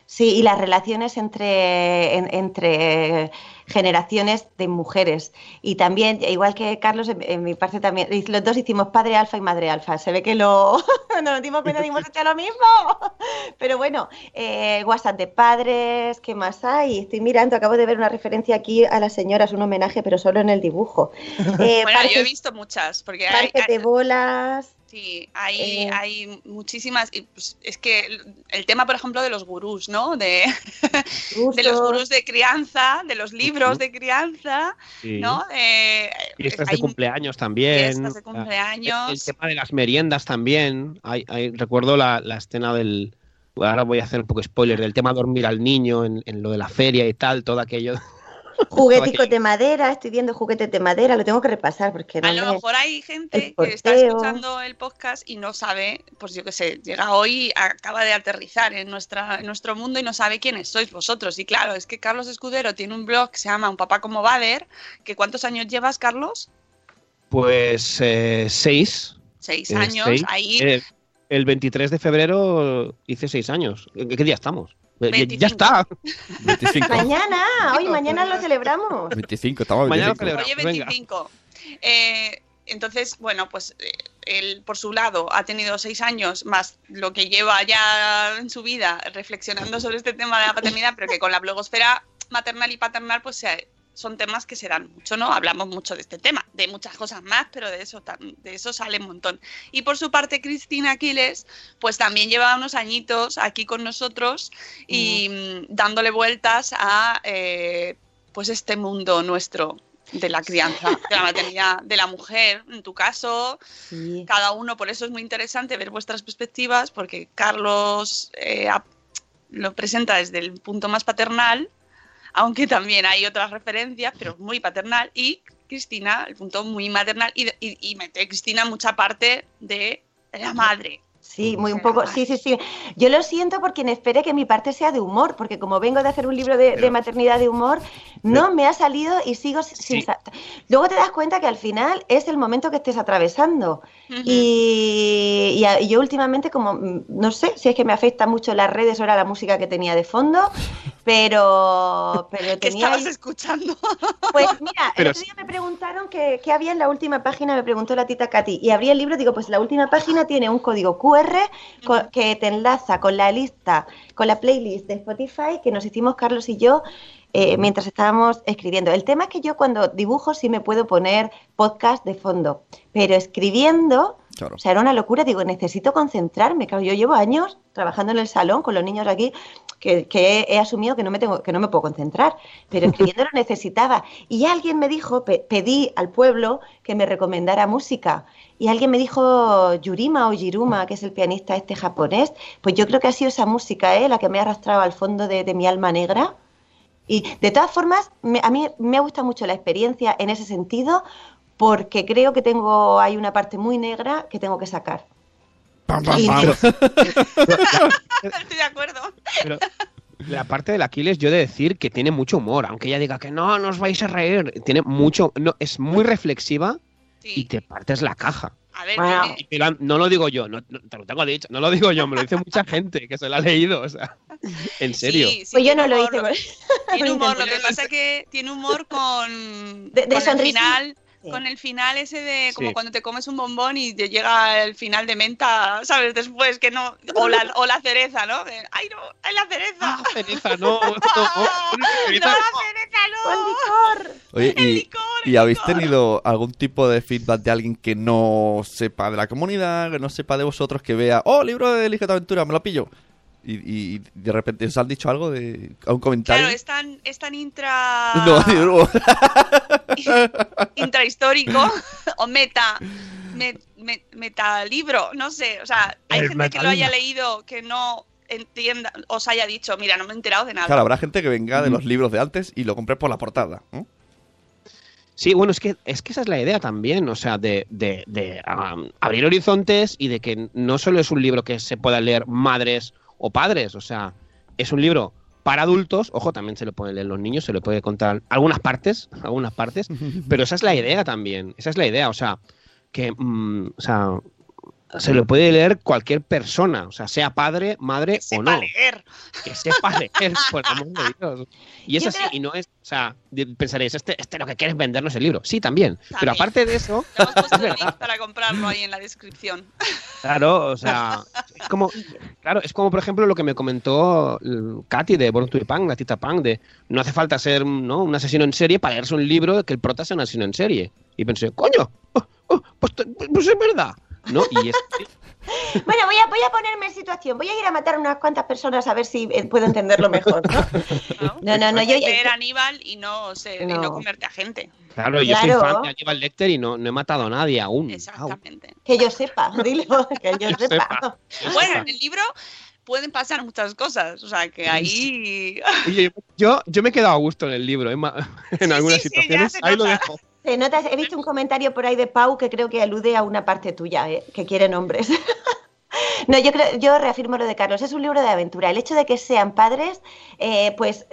Sí, y las relaciones entre, en- entre generaciones de mujeres. Y también, igual que Carlos, en, en mi parte también, los dos hicimos padre alfa y madre alfa. Se ve que lo no nos dimos cuenta, dimos hecho lo mismo. Pero bueno, eh, WhatsApp de padres, ¿qué más hay? Estoy mirando, acabo de ver una referencia aquí a las señoras, un homenaje, pero solo en el dibujo. Eh, Bueno, yo he visto muchas, porque hay, de bolas. Sí, hay, Eh. hay muchísimas. y, pues, es que el, el tema, por ejemplo, de los gurús, ¿no? De, de los gurús de crianza, de los libros de crianza, Sí. ¿no? Eh, Fiestas hay de cumpleaños también. fiestas de cumpleaños. El, el tema de las meriendas también. Hay, hay- recuerdo la, la escena del. Ahora voy a hacer un poco spoiler del tema dormir al niño en, en lo de la feria y tal, todo aquello. Jugueticos de madera, estoy viendo juguetes de madera, lo tengo que repasar porque no A lo me- mejor hay gente que está escuchando el podcast y no sabe, pues yo qué sé, llega hoy, acaba de aterrizar en, nuestra, en nuestro mundo y no sabe quiénes sois vosotros. Y claro, es que Carlos Escudero tiene un blog que se llama Un papá como Bader, que ¿cuántos años llevas, Carlos? Pues eh, seis. Seis eh, años, seis. ahí. Eh, el 23 de febrero hice seis años. ¿En ¿Qué día estamos? Eh, ya- 25. Ya está. 25. Mañana, hoy mañana lo celebramos. 25, estamos Mañana 25. celebra- Oye, venga. 25. Eh, entonces, bueno, pues eh, él por su lado ha tenido seis años más lo que lleva ya en su vida reflexionando sobre este tema de la paternidad, pero que con la blogosfera maternal y paternal pues se- son temas que se dan mucho, ¿no? Hablamos mucho de este tema, de muchas cosas más, pero de eso, de eso sale un montón. Y por su parte, Cristina Aquiles, pues también lleva unos añitos aquí con nosotros y mm, dándole vueltas a eh, pues este mundo nuestro de la crianza, de la maternidad, de la mujer, en tu caso, Sí. cada uno, por eso es muy interesante ver vuestras perspectivas, porque Carlos eh, lo presenta desde el punto más paternal, aunque también hay otras referencias, pero muy paternal, y Cristina, el punto muy maternal, y, y- y mete Cristina mucha parte de la madre. Sí, muy un poco, sí, sí, sí. Yo lo siento por quien espere que mi parte sea de humor, porque como vengo de hacer un libro de, maternidad de humor, no me ha salido y sigo sin... Sí. Luego te das cuenta que al final es el momento que estés atravesando. Y, y a- y yo últimamente, como, mm, no sé si es que me afecta mucho las redes o era la música que tenía de fondo, pero, pero ¿Qué tenía... estabas ahí- escuchando? Pues mira, Pero el otro día me preguntaron qué, qué había en la última página, me preguntó la tita Katy, y abrí el libro, digo, pues la última página tiene un código QR que te enlaza con la lista, con la playlist de Spotify que nos hicimos Carlos y yo eh, mientras estábamos escribiendo. El tema es que yo cuando dibujo sí me puedo poner podcast de fondo, pero escribiendo... Claro. O sea, era una locura, digo, necesito concentrarme. Claro, yo llevo años trabajando en el salón con los niños aquí, que, que he, asumido que no me tengo, que no me puedo concentrar, pero escribiendo lo necesitaba. Y alguien me dijo, pe- pedí al pueblo que me recomendara música. Y alguien me dijo Yurima o Jiruma, que es el pianista este japonés. Pues yo creo que ha sido esa música, ¿eh? la que me ha arrastrado al fondo de, de mi alma negra. Y de todas formas, me- a mí me gusta mucho la experiencia en ese sentido, porque creo que tengo, hay una parte muy negra que tengo que sacar. Pam, pam, Y- pam. Estoy de acuerdo. Pero la parte del Aquiles, yo he de decir que tiene mucho humor, aunque ella diga que no, no os vais a reír. Tiene mucho, no, es muy reflexiva y Sí. te partes la caja. A ver, Y no lo digo yo, no, no- te lo tengo dicho, no lo digo yo, me lo dice mucha gente que se lo ha leído, o sea, en serio. Sí, sí, Pues yo no lo hice. Tiene humor, lo que pasa es que tiene humor con, De- de con el sonrisa. final. Con el final ese de como Sí. cuando te comes un bombón y te llega el final de menta, ¿sabes? Después que no. O la, o la cereza, ¿no? De, ¡Ay, no! ¡Ay, la cereza! Ah, cereza, no, no, ¡No, cereza, la cereza, ¡Con no! licor! Oye, El y, licor, el ¿y habéis licor. tenido algún tipo de feedback de alguien que no sepa de la comunidad, que no sepa de vosotros, que vea, oh, libro de Ligeta Aventura, me lo pillo? Y, y de repente os han dicho algo de un comentario. Claro, es tan, es tan intra. No, digo, intrahistórico o meta. me- me- metalibro, no sé. O sea, hay El gente que lo haya leído que no entienda, os haya dicho, mira, no me he enterado de nada. claro, habrá gente que venga de los libros de antes y lo compré por la portada. ¿no? Sí, bueno, es que, es que esa es la idea también, o sea, de, de- de, um, abrir horizontes y de que no solo es un libro que se pueda leer madres o padres, o sea, es un libro para adultos, ojo, también se lo pueden leer los niños, se le puede contar algunas partes, algunas partes, pero esa es la idea también, esa es la idea, o sea, que, mm, o sea, se lo puede leer cualquier persona, o sea, sea padre, madre Que o no leer. que sepa leer, por amor de Dios. Y es Yo así, creo- y no es, o sea, pensaréis, este, este lo que quiere es vendernos el libro. Sí, también. Pero aparte de eso, Te hemos puesto el link para comprarlo ahí en la descripción. claro, o sea, es como, claro, es como por ejemplo lo que me comentó mm, Katy de Born to Punk, la tita Punk, de no hace falta ser ¿no? un asesino en serie para leerse un libro que el prota sea un asesino en serie. Y pensé, coño, oh, oh, pues, pues es verdad. ¿No? Y es, Bueno, voy a, voy a ponerme en situación. Voy a ir a matar a unas cuantas personas a ver si eh, puedo enterlo mejor, ¿no? ¿no? No, no, no, yo- leer Aníbal y no, sé, y no No. comerte a gente. claro, yo soy fan de Aníbal Lecter y no, no he matado a nadie aún. Exactamente. Que yo sepa, dilo, que yo Yo sepa. Bueno, en el libro pueden pasar muchas cosas. O sea, que ahí... Oye, yo, yo me he quedado a gusto en el libro, en, ma- en Sí, algunas sí, situaciones. Ahí lo dejo. He visto un comentario por ahí de Pau que creo que alude a una parte tuya, ¿eh? que quiere nombres. No, yo creo, yo reafirmo lo de Carlos, es un libro de aventura. El hecho de que sean padres, eh, pues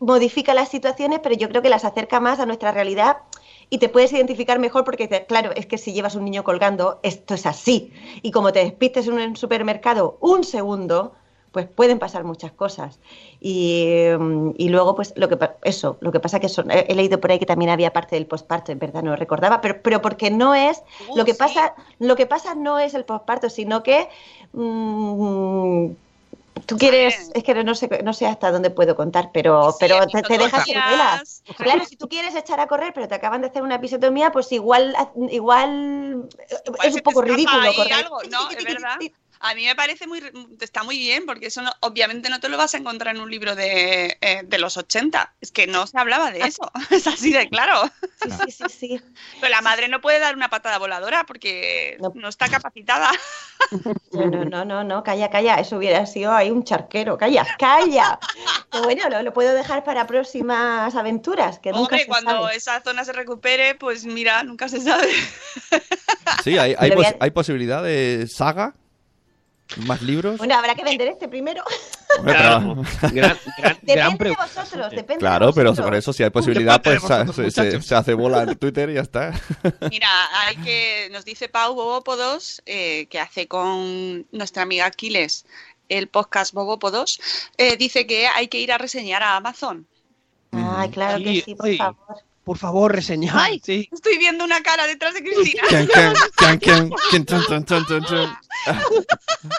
modifica las situaciones, pero yo creo que las acerca más a nuestra realidad y te puedes identificar mejor porque, claro, es que si llevas un niño colgando, esto es así. Y como te despistes en un supermercado un segundo, pues pueden pasar muchas cosas. Y, mm, y luego, pues lo que eso, lo que pasa que son, he, leído por ahí que también había parte del posparto, en verdad no lo recordaba, pero, pero porque no es, Uh, lo que sí. pasa, lo que pasa no es el posparto, sino que mm, tú quieres, es que no sé, no sé hasta dónde puedo contar, pero, Sí, pero te, te dejas secuelas. Claro, si tú quieres echar a correr, pero te acaban de hacer una episiotomía, pues igual, igual es un poco ridículo correr. algo, ¿no? Es verdad. A mí me parece muy, está muy bien porque eso no- obviamente no te lo vas a encontrar en un libro de, eh, de los 80. Es que no se hablaba de eso. Es así de claro. Sí, sí, sí, sí. Pero la madre no puede dar una patada voladora porque No. no está capacitada. No, no, no, no, no, calla, calla, eso hubiera sido ahí un charquero, calla, calla. Pero bueno, lo, lo puedo dejar para próximas aventuras, que nunca Hombre, se cuando sabe. esa zona se recupere, pues mira, nunca se sabe. Sí, hay, hay, pos- hay posibilidad de saga, más libros. Bueno, habrá que vender este primero. Hombre, pero- Gran, gran, gran Depende de pregunta. vosotros, depende Claro, de pero vosotros. por eso si hay posibilidad, de pues se, vosotros, se- muchachos? se hace bola en Twitter y ya está. Mira, hay que, nos dice Pau Bobópodos, eh, que hace con nuestra amiga Aquiles el podcast Bobópodos, eh, dice que hay que ir a reseñar a Amazon. Ay, claro que Sí, sí, por favor. Por favor, reseñad. Ay. Sí. Estoy viendo una cara detrás de Cristina. Tun.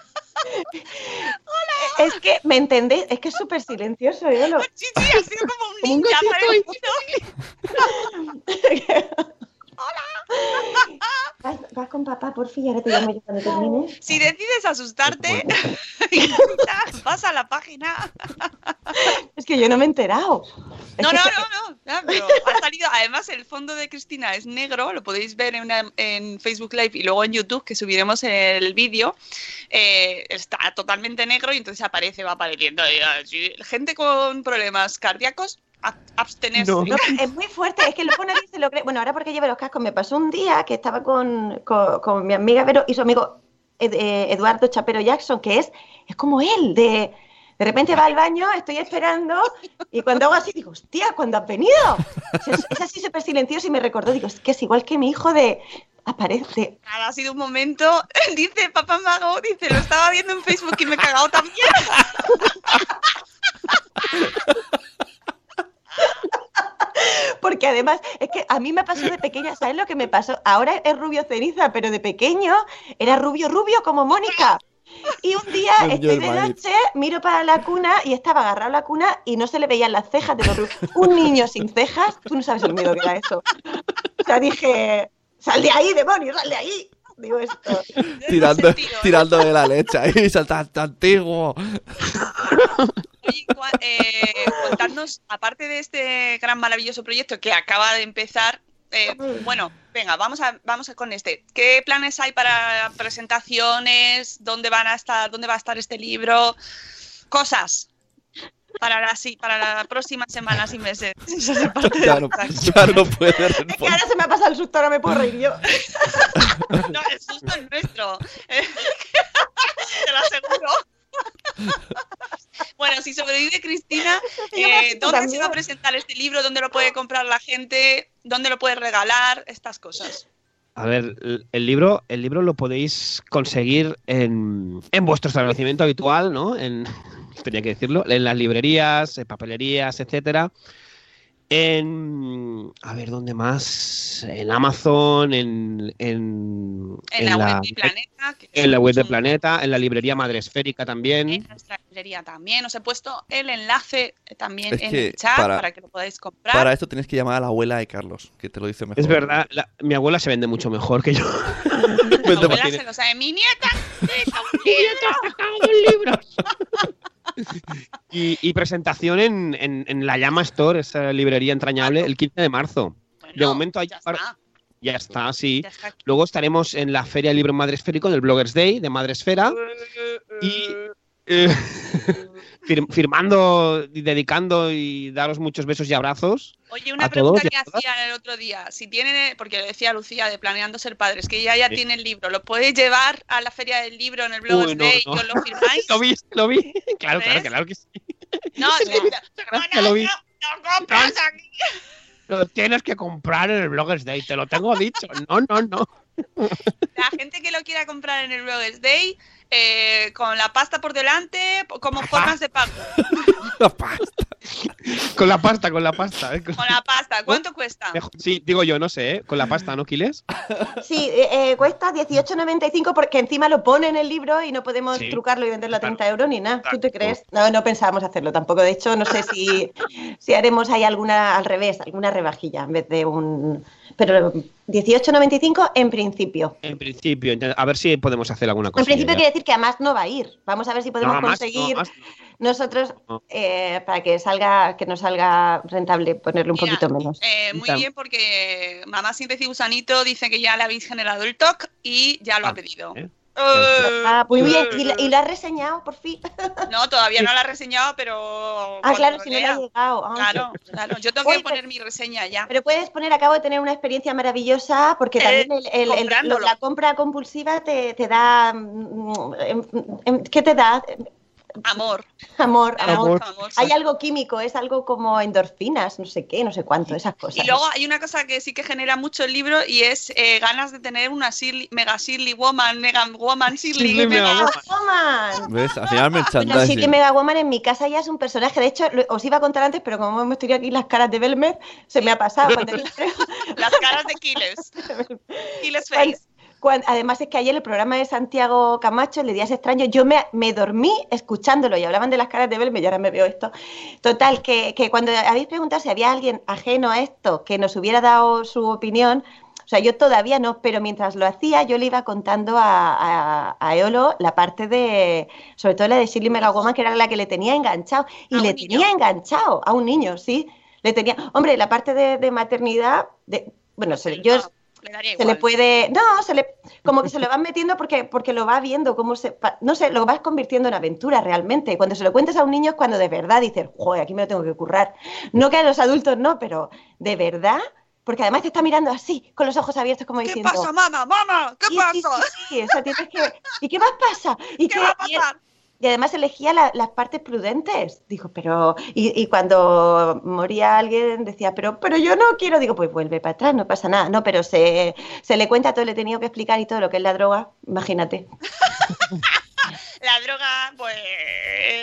Es que, ¿me entendéis? Es que es súper silencioso, yo lo... Sí, sí, ha sido como un Como un parece. Vas, vas con papá, por fin, ahora te llamo yo cuando termines. Si decides asustarte, vas a la página. Es que yo no me he enterado. No, no, no, no. pero ha salido. Además, el fondo de Cristina es negro. Lo podéis ver en, una- en Facebook Live y luego en YouTube, que subiremos el vídeo. Eh, está totalmente negro y entonces aparece, va apareciendo. así. Gente con problemas cardíacos, abstenerse. No. No, es muy fuerte, es que luego nadie se lo cree. Bueno, ahora porque lleva los cascos, me pasó un día que estaba con, con- con mi amiga Vero y su amigo Ed- eh, Eduardo Chapero Jackson, que es, es como él, de, de repente va al baño, estoy esperando, y cuando hago así digo, hostia, ¿cuándo has venido? Es, es así súper silencioso y me recordó, digo, es que es igual que mi hijo de, aparece. Ha sido un momento. Dice Papá Mago, dice, lo estaba viendo en Facebook y me he cagado también. Porque además, es que a mí me pasó de pequeña, ¿sabes lo que me pasó? Ahora es rubio ceniza, pero de pequeño era rubio rubio como Mónica. Y un día estoy de noche, miro para la cuna y estaba agarrado a la cuna y no se le veían las cejas de los rubios. Un niño sin cejas, tú no sabes el miedo que era eso. O sea, dije, sal de ahí, demonio, sal de ahí. Digo esto. tirando, sentido, ¿eh? tirando de la leche ahí, saltando antiguo. Oye, eh, contadnos, aparte de este gran maravilloso proyecto que acaba de empezar, eh, bueno, venga, vamos a, vamos a con este. ¿Qué planes hay para presentaciones? ¿Dónde van a estar? ¿Dónde va a estar este libro? Cosas para las sí, para las próximas semanas y meses. Eso es parte de Ya no, ya no puede Es que ahora se me ha pasado el susto, ahora me puedo reír yo. No, el susto es nuestro. Te lo aseguro. Bueno, si sobrevive Cristina, Yo me eh, ¿dónde se va a presentar este libro? ¿Dónde lo puede comprar la gente? ¿Dónde lo puede regalar? Estas cosas. A ver, el- el libro, el libro lo podéis conseguir en, en vuestro establecimiento habitual, ¿no? En, tenía que decirlo, en las librerías, en papelerías, etcétera. En, a ver, ¿dónde más? En Amazon, en, en, En, la, web de Planeta. que en la web de Planeta, en la librería Madre Esférica también. En nuestra librería también. Os he puesto el enlace también Es en el chat para, para- que lo podáis comprar. Para esto tienes que llamar a la abuela de Carlos, que te lo dice mejor. Es verdad, la- mi abuela se vende mucho mejor que yo. Mi Vende abuela se lo sabe. Mi nieta. nieta, un libro. Y, y presentación en, en- en la Llama Store, esa librería entrañable, el 15 de marzo. Bueno, De momento hay ya está, Ya está, sí. Luego estaremos en la Feria del Libro Madre Esférico, en el Bloggers Day de Madre Esfera. Y, eh, fir- firmando y dedicando y daros muchos besos y abrazos. Oye, una a pregunta todos que a todas. hacían el otro día. Si tienen, porque lo decía Lucía de Planeando Ser Padres, que ella ya Sí. tiene el libro, ¿lo podéis llevar a la feria del libro en el Uy, no, Day no. y os lo firmáis? Lo vi, lo vi. Claro, claro, claro que sí. No, no, lo vi. no, no compras aquí. Lo tienes que comprar en el Bloggers Day, te lo tengo dicho. No, no, no. La gente que lo quiera comprar en el Bloggers Day, eh, con la pasta por delante, como formas de pago. La pasta. Con la pasta, con la pasta. ¿eh? Con- Con la pasta, ¿cuánto cuesta? Sí, digo yo, no sé, ¿eh? Con la pasta, ¿no, Quiles? Sí, eh, eh, cuesta 18,95 porque encima lo pone en el libro y no podemos Sí. trucarlo y venderlo a Claro. 30 euros ni nada. ¿Tú te crees? No, no pensábamos hacerlo tampoco. De hecho, no sé si, si haremos ahí alguna al revés, alguna rebajilla en vez de un... Pero 18,95 en principio. En principio, a ver si podemos hacer alguna cosa. En principio quiere decir que a más no va a ir. Vamos a ver si podemos conseguir nosotros No. eh, para que salga, que nos salga rentable ponerle un Mira, poquito menos. Eh, muy bien, porque Mamá sin decir gusanito dice que ya le habéis generado el TOC y ya lo ha Ah, pedido. ¿eh? Ah, muy bien. ¿Y, la- y has reseñado por fin? No, todavía no la ha reseñado, pero. Ah, claro, si no lea. ha llegado. Ah, Claro, claro. Yo tengo que Oye, poner mi reseña ya. Pero puedes poner, acabo de tener una experiencia maravillosa porque Eh, también el- el- el- comprándolo. la compra compulsiva te, te da... mm, em, em, ¿Qué te da? Amor. Amor, Amor, amor. amor. Hay algo químico, es algo como endorfinas, no sé qué, no sé cuánto, esas cosas. Y luego hay una cosa que sí que genera mucho el libro y es eh, ganas de tener una Shirley- mega Shirley Woman, mega Woman Shirley. Shirley mega- Mega Woman. ¿Ves? Al final que Mega Woman en mi casa ya es un personaje. De hecho, os iba a contar antes, pero como hemos tenido aquí las caras de Belmez, se me ha pasado. Cuando, Las caras de Kiles. Kiles Cuan- Face. Además es que ayer el programa de Santiago Camacho, el de Días Extraños, yo me, me dormí escuchándolo y hablaban de las caras de Belmez y ahora me veo esto. Total, que, que cuando habéis preguntado si había alguien ajeno a esto que nos hubiera dado su opinión, o sea, yo todavía no, pero mientras lo hacía, yo le iba contando a, a, a Eolo la parte de, sobre todo la de Shirley Megawoman, que era la que le tenía enganchado. Y ¿A un le niño? tenía enganchado a un niño, sí. Le tenía, hombre, la parte de, de maternidad, de, bueno, yo le daría se le puede no se le como que se lo van metiendo porque porque lo va viendo cómo se no sé lo vas convirtiendo en aventura realmente cuando se lo cuentas a un niño es cuando de verdad dices joder aquí me lo tengo que currar no que a los adultos no pero de verdad porque además te está mirando así con los ojos abiertos como ¿Qué diciendo pasa, mamá? ¡Mamá! ¿Qué "Sí, sí, pasa? sí, sí", o sea, tienes que y qué más pasa y ¿Qué va a pasar? Y además elegía la- las partes prudentes. Dijo, pero. Y, y cuando moría alguien decía, pero, pero yo no quiero. Digo, pues vuelve para atrás, no pasa nada. No, pero se, se le cuenta todo, le he tenido que explicar y todo lo que es la droga. Imagínate. La droga, pues,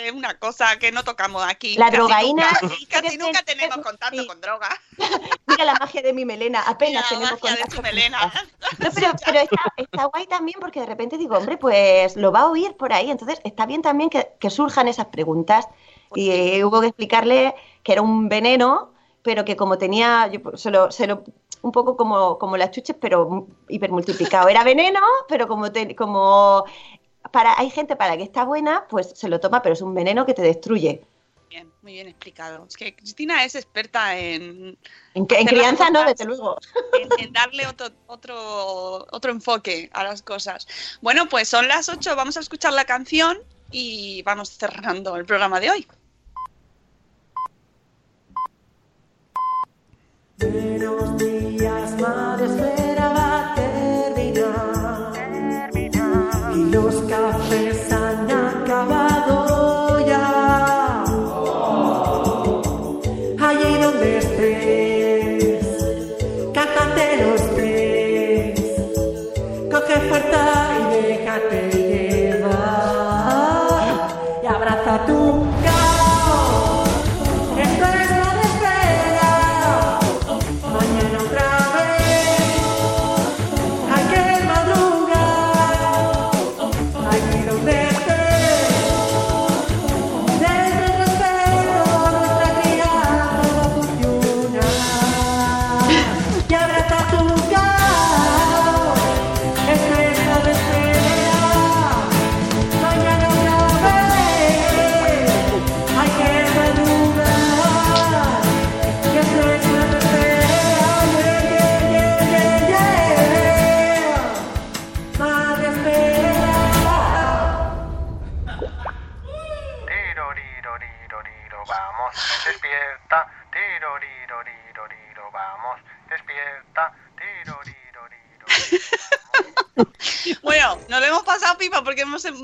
es una cosa que no tocamos aquí. La Casi drogaína, nunca- Casi nunca tenemos sí. contacto con droga. Mira la magia de mi melena. Apenas La tenemos magia de tu melena. No, pero, pero está, está guay también porque de repente digo, hombre, pues lo va a oír por ahí. Entonces está bien también que, que surjan esas preguntas. Y eh, hubo que explicarle que era un veneno, pero que como tenía, yo se lo, se lo- un poco como, como las chuches, pero hipermultiplicado. Era veneno, pero como, te- como para, hay gente para que está buena, pues se lo toma, pero es un veneno que te destruye. Bien, muy bien explicado. Es que Cristina es experta en, En, crianza no, desde luego. en- en darle otro, otro, otro enfoque a las cosas. Bueno, pues son las 8, vamos a escuchar la canción y vamos cerrando el programa de hoy. Buenos días, madre espera va a terminar. Y los cafés han acabado donde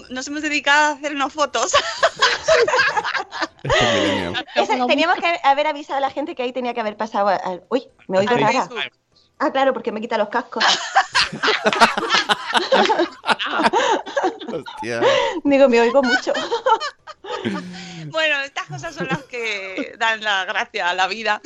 nos hemos dedicado a hacernos fotos. Esto es millennial. Esa- teníamos que haber avisado a la gente que ahí tenía que haber pasado. al- Uy, me oigo Al rara. Facebook. Ah, claro, porque me quita los cascos. Hostia. Digo, me oigo mucho. Bueno, estas cosas son las que dan la gracia a la vida.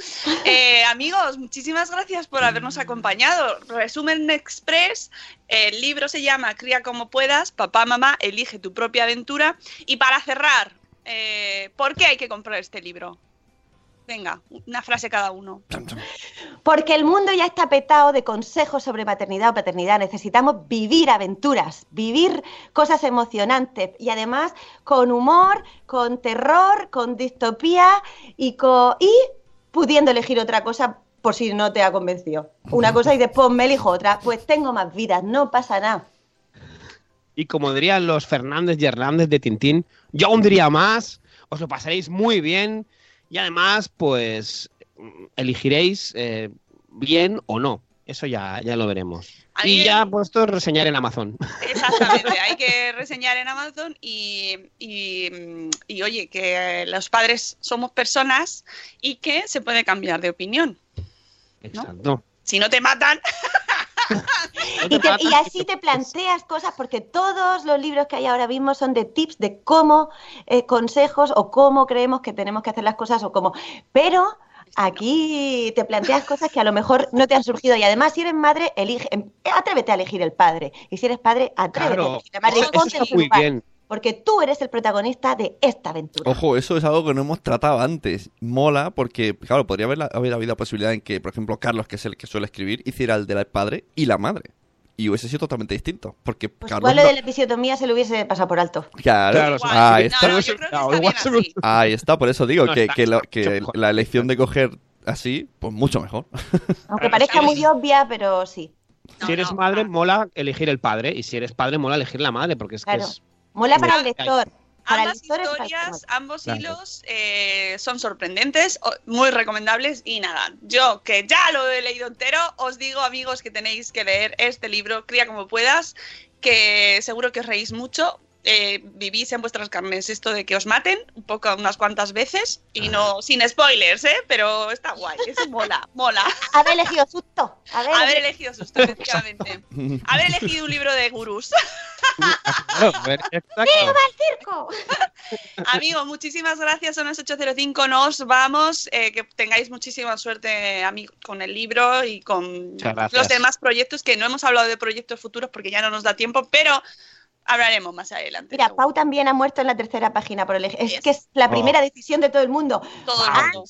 Eh, amigos, muchísimas gracias por habernos acompañado. Resumen Express, el libro se llama Cría como puedas, papá, mamá, elige tu propia aventura. Y para cerrar, eh, ¿por qué hay que comprar este libro? Venga, una frase cada uno. Porque el mundo ya está petado de consejos sobre maternidad o paternidad. Necesitamos vivir aventuras, vivir cosas emocionantes y además con humor, con terror, con distopía y, con, y pudiendo elegir otra cosa por si no te ha convencido. Una cosa y después me elijo otra. Pues tengo más vidas, no pasa nada. Y como dirían los Fernández y Hernández de Tintín, yo aún diría más, os lo pasaréis muy bien y además, pues, elegiréis eh, bien o no. Eso ya, ya lo veremos. Y ya puesto reseñar en Amazon. Exactamente, hay que reseñar en Amazon y, y, y, oye, que los padres somos personas y que se puede cambiar de opinión. Exacto. Si no te matan, Y, te- y así te planteas cosas, porque todos los libros que hay ahora mismo son de tips de cómo, eh, consejos o cómo creemos que tenemos que hacer las cosas o cómo. Pero aquí te planteas cosas que a lo mejor no te han surgido. Y además, si eres madre, elige, em, atrévete a elegir el padre. Y si eres padre, atrévete a elegir la madre. eso, está muy bien. Porque tú eres el protagonista de esta aventura. Ojo, eso es algo que no hemos tratado antes. Mola porque, claro, podría haber, haber habido la posibilidad en que, por ejemplo, Carlos, que es el que suele escribir, hiciera el del padre y la madre. Y hubiese sido totalmente distinto. Porque Pues Carlos. igual lo no- de la episiotomía se lo hubiese pasado por alto. Claro, Claro, sí. ahí está. no. Ahí por eso digo No, que, está- que lo- está que mucho mejor. la elección de coger así, pues mucho mejor. Aunque parezca muy obvia, pero sí. No, si eres no, madre, mola elegir el padre. Y si eres padre, mola elegir la madre. Porque es que es. Mola para el lector. Para ambas historias, ambos Claro. hilos eh, son sorprendentes, muy recomendables y nada, yo que ya lo he leído entero, os digo amigos que tenéis que leer este libro, Cría como puedas, que seguro que os reís mucho. Eh, vivís en vuestras carnes esto de que os maten un poco unas cuantas veces y no sin spoilers, ¿eh? pero está guay, eso mola, mola. Haber elegido susto. Haber Haber elegido- susto, efectivamente. Haber elegido un libro de gurús. A ver, exacto. circo! Amigos, muchísimas gracias. Son las 8.05. Nos vamos. Eh, que tengáis muchísima suerte amigo, con el libro y con los demás proyectos, que no hemos hablado de proyectos futuros porque ya no nos da tiempo, pero hablaremos más adelante. Mira, seguro. Pau también ha muerto en la tercera página por elegir. Es Yes. que es la Oh. primera decisión de todo el mundo. Todo el Ah, mundo.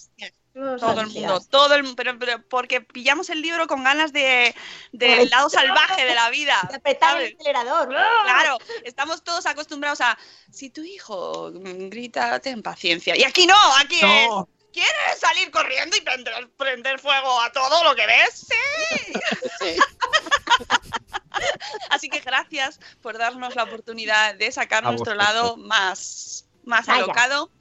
Todo el mundo, todo el pero, pero porque pillamos el libro con ganas de del Joder. lado salvaje de la vida. De apretar ¿sabes? el acelerador. Claro, estamos todos acostumbrados a si tu hijo grita, ten paciencia. Y aquí no, aquí es No. ¿Quieres salir corriendo y prender, prender fuego a todo lo que ves? Sí. Así que gracias por darnos la oportunidad de sacar A nuestro vosotros. lado más, más Vaya. alocado.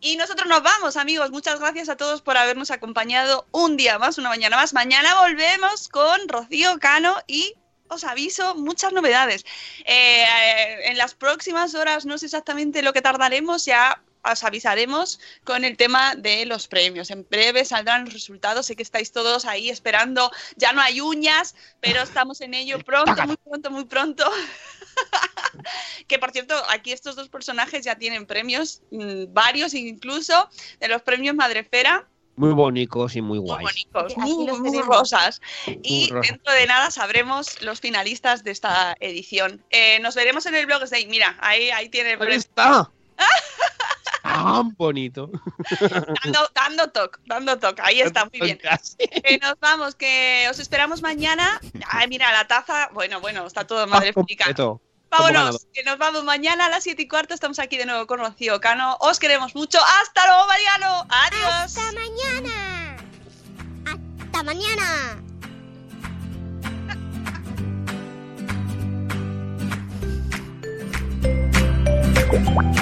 Y nosotros nos vamos, amigos. Muchas gracias a todos por habernos acompañado un día más, una mañana más. Mañana volvemos con Rocío Cano y os aviso muchas novedades. Eh, eh, en las próximas horas, no sé exactamente lo que tardaremos, ya os avisaremos con el tema de los premios. En breve saldrán los resultados. Sé que estáis todos ahí esperando. Ya no hay uñas, pero estamos en ello pronto, muy pronto, muy pronto. que por cierto, aquí estos dos personajes ya tienen premios, mm, varios incluso, de los premios Madrefera, Muy bonitos y muy muy guays. bonitos, muy, los muy tenemos. rosas. Y dentro de nada sabremos los finalistas de esta edición. Eh, nos veremos en el blog Day. Mira, ahí, ahí tiene el Ahí está. Tan bonito. Dando, dando toque, dando toque. Ahí está, muy bien. Que nos vamos, que os esperamos mañana. Ay, mira, la taza. Bueno, bueno, está todo madre. Completo. Vámonos, que nos vamos mañana a las 7 y cuarto. Estamos aquí de nuevo con Rocío Cano. Os queremos mucho. ¡Hasta luego, Mariano! ¡Adiós! ¡Hasta mañana! ¡Hasta mañana!